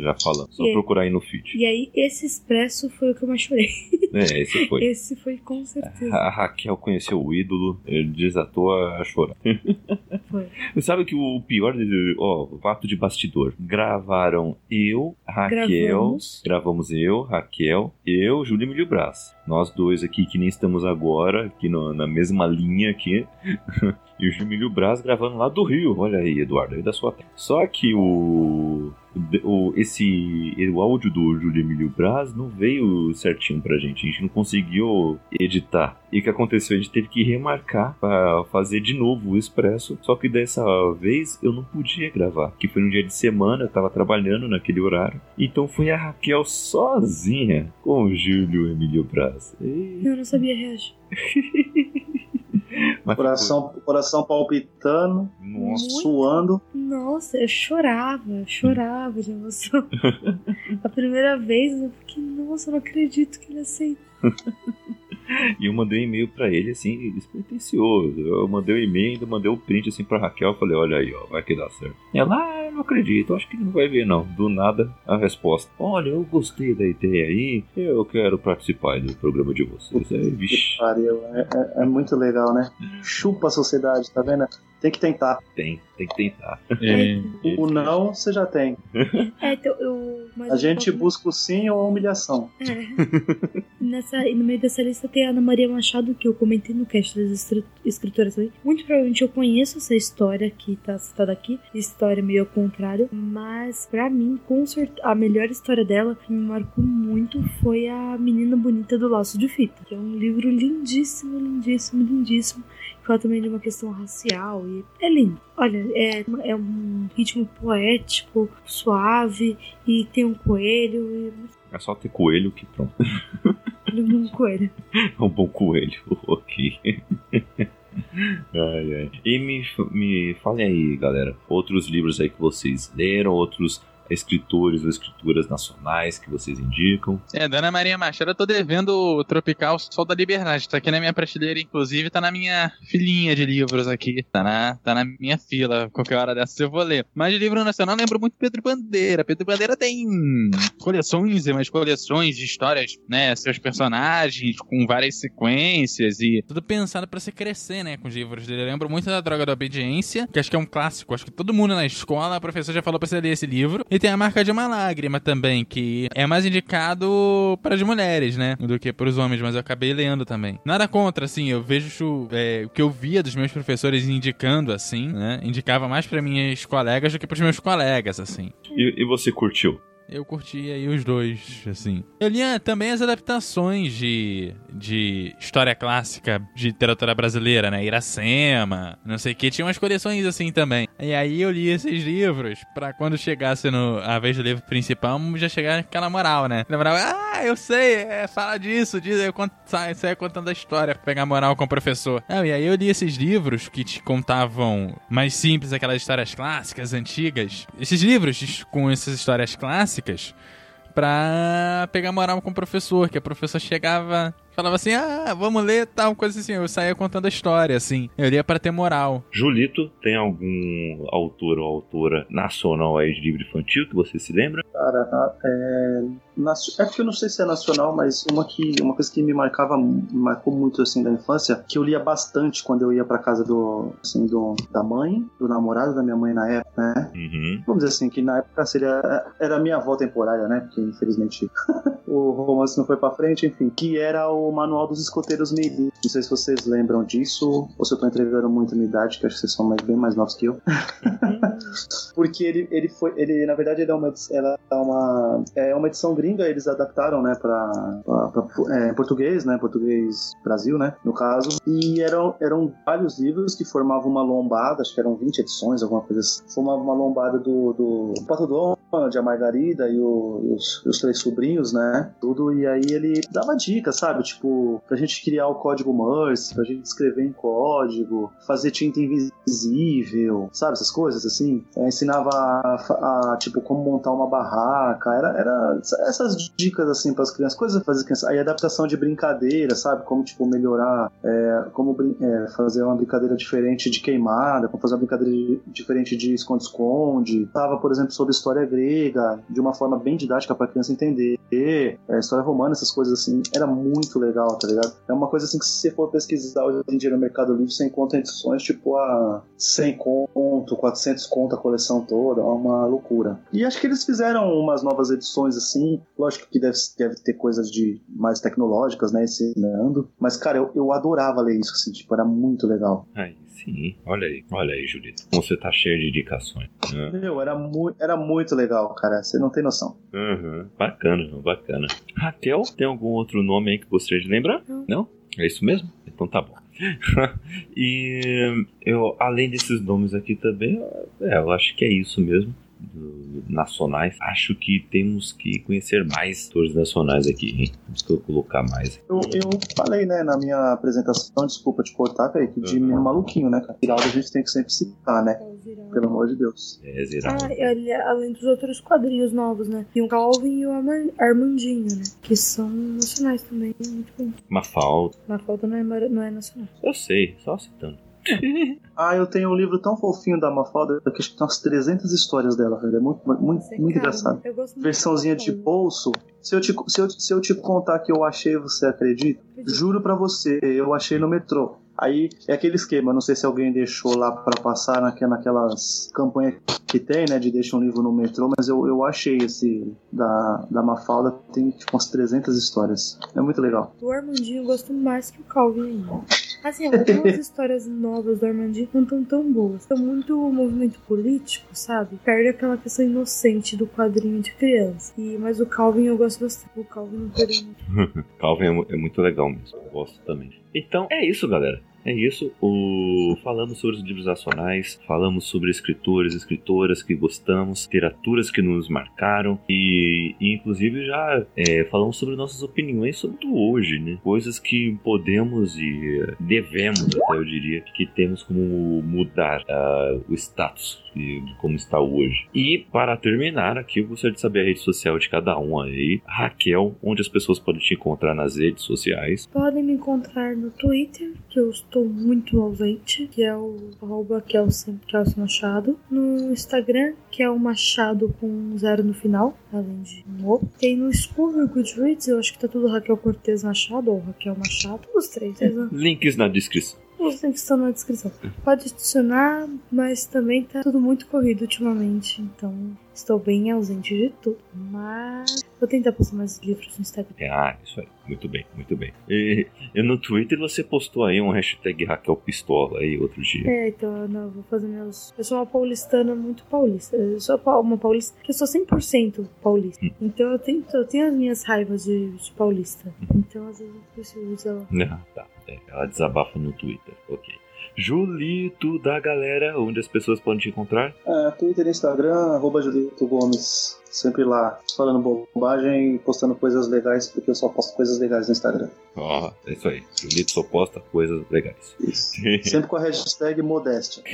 S2: já falamos. Só
S3: E
S2: procurar aí no feed.
S3: E aí, esse expresso foi o que eu mais chorei.
S2: É, esse foi.
S3: Esse foi com certeza.
S2: A Raquel conheceu o ídolo, ele desatou a chorar.
S3: Foi.
S2: Sabe que o pior, ó, o fato de bastidor. Gravaram eu, Raquel,
S3: Gravamos.
S2: gravamos eu, Raquel, eu, Júlio Emílio Brás. Nós dois aqui que nem estamos agora, aqui no- na mesma linha aqui. e o Júlio Emílio Brás gravando lá do Rio. Olha aí, Eduardo, aí da sua terra. Só que o, o esse o áudio do Júlio Emílio Braz não veio certinho pra gente. A gente não conseguiu editar. E o que aconteceu? A gente teve que remarcar pra fazer de novo o expresso. Só que dessa vez eu não podia gravar. Que foi no dia de semana, eu tava trabalhando naquele horário. Então foi a Raquel sozinha com o Júlio Emílio Braz. E-
S3: Eu não sabia reagir.
S2: Mas
S4: Coração, coração palpitando,
S2: Nossa.
S4: suando.
S3: Nossa, eu chorava, eu chorava de emoção. A primeira vez eu fiquei, nossa, eu não acredito que ele aceitou.
S2: E eu mandei um e-mail pra ele, assim, despretensioso. Eu mandei o e-mail, ainda mandei o print, assim, pra Raquel. Falei, olha aí, ó, vai que dá certo. Ela, ah, eu não acredito, acho que não vai ver, não. Do nada, a resposta. Olha, eu gostei da ideia aí, eu quero participar do programa de vocês. Aí, vixe,
S4: é, é- é muito legal, né? Chupa a sociedade, tá vendo? Tem que tentar.
S2: tem, tem que tentar.
S5: É,
S4: O não você já tem.
S3: É, então eu. mas
S4: A
S3: eu
S4: gente busca o sim ou a humilhação.
S3: É. Nessa, e no meio dessa lista tem a Ana Maria Machado, que eu comentei no cast das escri- escritoras também. Muito provavelmente eu conheço essa história que tá citada aqui, história meio ao contrário, mas pra mim, com certeza, a melhor história dela que me marcou muito foi a Menina Bonita do Laço de Fita, que é um livro lindíssimo, lindíssimo, lindíssimo. Fala também de uma questão racial e é lindo. Olha, é, é um ritmo poético, suave, e tem um coelho,
S2: É só ter coelho que pronto.
S3: e um coelho.
S2: É um bom coelho, ok. ai, ai. E me, me falem aí, galera, outros livros aí que vocês leram, outros escritores ou escrituras nacionais que vocês indicam.
S5: É, Dona Maria Machado, eu tô devendo o Tropical Sol da Liberdade. Tá aqui na minha prateleira, inclusive, tá na minha filinha de livros aqui. Tá na, tá na minha fila. Qualquer hora dessa eu vou ler. Mas de livro nacional, eu lembro muito Pedro Bandeira. Pedro Bandeira tem coleções e mais coleções de histórias, né? Seus personagens com várias sequências e.
S1: Tudo pensado pra você crescer, né, com os livros dele. Eu lembro muito da Droga da Obediência, que acho que é um clássico. Acho que todo mundo na escola, a professora já falou pra você ler esse livro. E tem a Marca de uma Lágrima também, que é mais indicado para as mulheres, né, do que para os homens, mas eu acabei lendo também. Nada contra, assim, eu vejo é, o que eu via dos meus professores indicando, assim, né, indicava mais pra minhas colegas do que pros meus colegas, assim.
S2: E, e você curtiu?
S1: Eu curti aí os dois, assim. Eu lia também as adaptações de, de história clássica de literatura brasileira, né? Iracema, não sei o que. Tinha umas coleções assim também. E aí eu li esses livros pra quando chegasse no, a vez do livro principal, já chegar aquela moral, né? Na moral, ah, eu sei, é, fala disso, diz, eu conto, sai contando a história pra pegar moral com o professor. Não, e aí eu li esses livros que te contavam mais simples, aquelas histórias clássicas, antigas. Esses livros com essas histórias clássicas pra pegar moral com o professor, que a professora chegava falava assim, ah, vamos ler tal, coisa assim. Eu saía contando a história, assim. Eu lia pra ter moral.
S2: Julito, tem algum autor ou autora nacional aí de livro infantil que você se lembra?
S4: Cara, é, é que eu não sei se é nacional, mas uma que uma coisa que me marcava, me marcou muito assim da infância, que eu lia bastante quando eu ia pra casa do, assim, do da mãe, do namorado da minha mãe na época, né?
S2: Uhum.
S4: Vamos dizer assim, que na época seria era a minha avó temporária, né? Porque infelizmente o romance não foi pra frente, enfim, que era o Manual dos Escoteiros Meili. Não sei se vocês lembram disso, ou se eu tô entregando muito a minha idade, que acho que vocês são mais, bem mais novos que eu. Porque ele, ele foi. Ele, na verdade, ele é uma, ela é uma, é uma edição gringa, eles adaptaram, né, pra, pra, pra- é, português, né? Português Brasil, né? No caso. E eram, eram vários livros que formavam uma lombada, acho que eram 20 edições, alguma coisa assim. Formavam uma lombada do, do Pato Donald, a Margarida e, o- e os, e os três sobrinhos, né? Tudo. E aí ele dava dicas, sabe? Tipo, pra gente criar o código Morse, pra gente escrever em código, fazer tinta invisível, sabe? Essas coisas assim. É, ensinava a, a, tipo, como montar uma barraca. Era, era essas dicas assim para as crianças, coisas fazer crianças. Aí adaptação de brincadeira, sabe? Como, tipo, melhorar, é, como é, fazer uma brincadeira diferente de queimada, como fazer uma brincadeira de- diferente de esconde-esconde. Tava, por exemplo, sobre história grega, de uma forma bem didática para criança entender. É, história romana, essas coisas assim. Era muito legal, tá ligado? É uma coisa assim que se você for pesquisar hoje em dia no Mercado Livre, você encontra edições tipo a 100 conto, 400 conto a coleção toda, é uma loucura. E acho que eles fizeram umas novas edições assim, lógico que deve, deve ter coisas de mais tecnológicas, né, ensinando, mas cara, eu, eu adorava ler isso, assim, tipo, era muito legal.
S2: Aí sim. Olha aí, olha aí, Julito. Como você tá cheio de indicações. né?
S4: Meu, era, mu era muito legal, cara, você não tem noção.
S2: Uhum. Bacana, bacana. Raquel, tem algum outro nome aí que gostaria de lembrar?
S3: Não.
S2: É isso mesmo? Então tá bom. e eu, além desses nomes aqui também, é, eu acho que é isso mesmo. Do- nacionais. Acho que temos que conhecer mais atores nacionais aqui, hein? Temos que colocar mais.
S4: Eu, eu falei, né, na minha apresentação, desculpa te cortar, Kaique, de
S2: Uhum.
S4: menino maluquinho, né, cara? Geraldo a gente tem que sempre citar, né?
S3: É.
S4: Pelo amor de Deus.
S2: É, Ziraldo.
S3: Ah, e além dos outros quadrinhos novos, né? Tem o Calvin e o Armandinho, né? Que são nacionais também. é Muito bom.
S2: Mafalda.
S3: Na falta não é, não é nacional.
S2: Eu sei, só citando.
S4: Ah, eu tenho um livro tão fofinho da Mafalda que acho que tem umas 300 histórias dela, velho. É muito, muito,
S3: Você
S4: muito
S3: cara,
S4: engraçado. Versãozinha de bolso. Se eu, te, se, eu, se eu te contar que eu achei, você acredita? Juro pra você, eu achei no metrô. Aí é aquele esquema, não sei se alguém deixou lá pra passar naque- naquelas campanhas que tem, né, de deixar um livro no metrô, mas eu, eu achei esse da, da Mafalda, tem tipo umas 300 histórias. É muito legal.
S3: Do Armandinho gosto mais que o Calvin ainda. Assim, algumas histórias novas do Armandinho não estão tão boas. São muito movimento político, sabe? Perde aquela questão inocente do quadrinho de criança. E, mas o Calvin eu gosto bastante. O Calvin não perdeu muito.
S2: Calvin é, é muito legal mesmo. Eu gosto também. Então é isso, galera. É isso. O... Falamos sobre os livros nacionais, falamos sobre escritores, escritoras que gostamos, literaturas que nos marcaram e, e, inclusive já é, falamos sobre nossas opiniões sobre o hoje, né? Coisas que podemos e devemos, até eu diria, que temos como mudar ah, o status de de como está hoje. E para terminar aqui, eu gostaria de saber a rede social de cada um aí. Raquel, onde as pessoas podem te encontrar nas redes sociais.
S3: Podem me encontrar no Twitter, que eu estou muito ausente, que é o arroba Kelsen, Kelsen Machado. No Instagram, que é o Machado com um zero no final, além de um O. Tem no Scooby Goodreads, eu acho que tá tudo Raquel Cortez Machado ou Raquel Machado. Os três, vocês vão-
S2: Links na descrição.
S3: os links estão na descrição. Pode adicionar, mas também tá tudo muito corrido ultimamente, então estou bem ausente de tudo. Mas vou tentar postar mais livros no Instagram.
S2: Ah, isso aí. Muito bem, muito bem. E, e no Twitter você postou aí um hashtag Raquel Pistola aí outro dia.
S3: É, então eu não vou fazer meus. Eu sou uma paulistana muito paulista. Eu sou uma paulista que eu sou 100% paulista.
S2: Hum.
S3: Então eu tenho, eu tenho as minhas raivas de, de paulista. Então às vezes eu preciso usar.
S2: Ah, tá. É, ela desabafa no Twitter. Ok. Julito da galera, onde as pessoas podem te encontrar?
S4: É, Twitter e Instagram, arroba Julito Gomes. Sempre lá, falando bobagem e postando coisas legais, porque eu só posto coisas legais no Instagram.
S2: Ó, é isso aí. Julito só posta coisas legais.
S4: Isso. Sempre com a hashtag modéstia.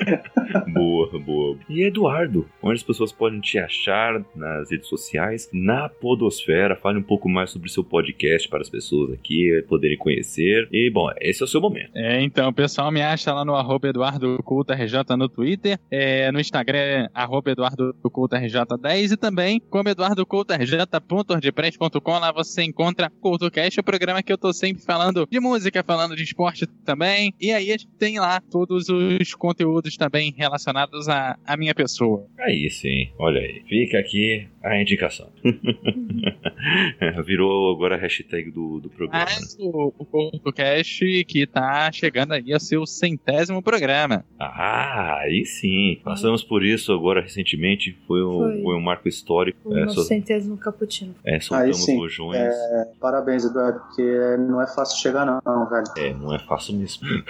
S2: boa, boa. E Eduardo, onde as pessoas podem te achar nas redes sociais, na Podosfera? Fale um pouco mais sobre o seu podcast para as pessoas aqui poderem conhecer. E, bom, esse é o seu momento.
S5: É, então, o pessoal me acha lá no arroba EduardoCultoRJ no Twitter, é, no Instagram, arroba EduardoCultoRJ10 e também como EduardoCultoRJ.wordpress.com. Lá você encontra CultoCast, o programa que eu tô sempre falando de música, falando de esporte também. E aí a gente tem lá todos os conteúdos também relacionados à, à minha pessoa.
S2: Aí sim, olha aí. Fica aqui a indicação. Virou agora a hashtag do, do programa.
S5: Mas o, o CultoCast que tá chegando aí ao seu centésimo programa.
S2: Ah, aí sim. Passamos por isso agora recentemente. Foi um,
S3: Foi.
S2: foi um marco histórico.
S3: O
S2: É,
S3: nosso
S2: sol-
S3: centésimo cappuccino.
S2: é,
S4: Aí
S2: soltamos
S4: sim.
S2: rojões.
S4: É, parabéns, Eduardo, porque não é fácil chegar, não, não, velho.
S2: É, não é fácil mesmo.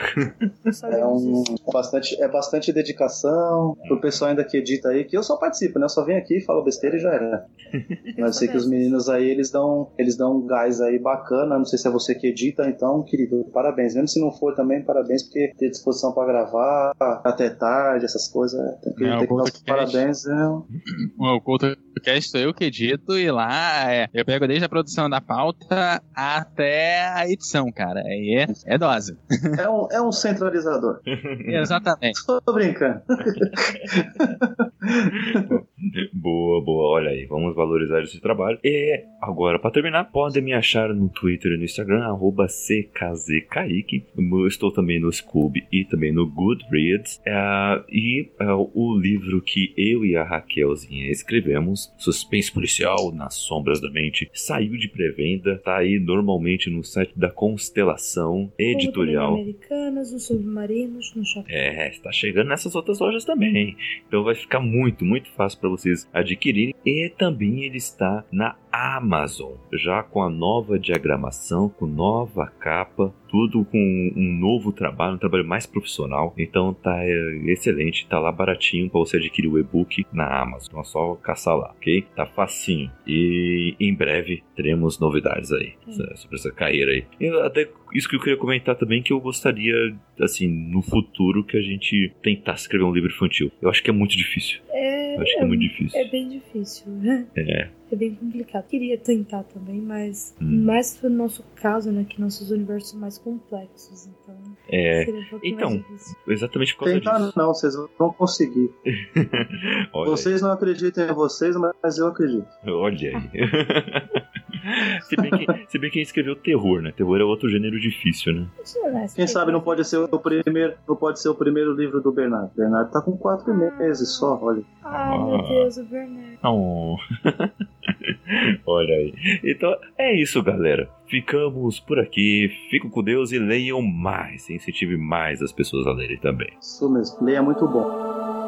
S4: É, um, é bastante, é bastante dedicação pro pessoal ainda que edita aí, que eu só participo, né? Eu só venho aqui, falo besteira e já era. Mas sei que os meninos aí, eles dão, eles dão um gás aí bacana. Não sei se é você que edita, então, querido, parabéns. Mesmo se não for também, parabéns, porque ter disposição pra gravar até tarde, essas coisas, é, tem que,
S5: É,
S4: tem que dar os parabéns. É,
S5: O CultoCast sou eu que edito e lá é, eu pego desde a produção da pauta até a edição, cara. Aí é, é dose.
S4: é, um, é um centralizador.
S5: Exatamente.
S4: Tô brincando.
S2: Boa, boa, olha aí, vamos valorizar esse trabalho. E agora, pra terminar, podem me achar no Twitter e no Instagram, arroba CKZKaique. Eu estou também no Scoob e também no Goodreads. É, e é, o livro que eu e a Raquelzinha escrevemos, Suspense Policial nas Sombras da Mente, saiu de pré-venda, tá aí normalmente no site da Constelação Editorial.
S3: Americanas, nos submarinos, no shopping.
S2: É, está chegando nessas outras lojas também. Então vai ficar muito, muito fácil para vocês adquirirem. E também ele está na Amazon, já com a nova diagramação, com nova capa, tudo com um novo trabalho, um trabalho mais profissional. Então tá é, excelente, tá lá baratinho para você adquirir o e-book na Amazon. Então é só caçar lá, ok? Tá facinho. E em breve teremos novidades aí
S3: Hum.
S2: sobre essa carreira aí. E até isso que eu queria comentar também que eu gostaria, assim, no futuro que a gente tentasse escrever um livro infantil. Eu acho que é muito difícil.
S3: É,
S2: Eu acho que é muito difícil.
S3: é bem difícil. né?
S2: É.
S3: É bem complicado. Queria tentar também, mas
S2: Hum.
S3: mais no nosso caso, né? Que nossos universos são mais complexos. Então,
S2: É,
S3: seria um pouquinho
S2: então, exatamente por causa
S4: Tentar
S2: disso.
S4: não, vocês vão conseguir.
S2: Olha aí.
S4: Vocês não acreditam em vocês, mas eu acredito.
S2: Olha aí. se, bem que, se bem que quem escreveu terror, né? Terror é outro gênero difícil, né?
S3: Se
S4: Quem sabe não pode ser o primeiro, não pode ser o primeiro livro do Bernardo. Bernardo tá com quatro meses só, olha.
S3: Ai, meu
S2: Ah.
S3: Deus, o Bernardo.
S2: Oh. Olha aí. Então é isso, galera. Ficamos por aqui. Fiquem com Deus e leiam mais. Incentive mais as pessoas a lerem também.
S4: Isso mesmo. Leia muito bom.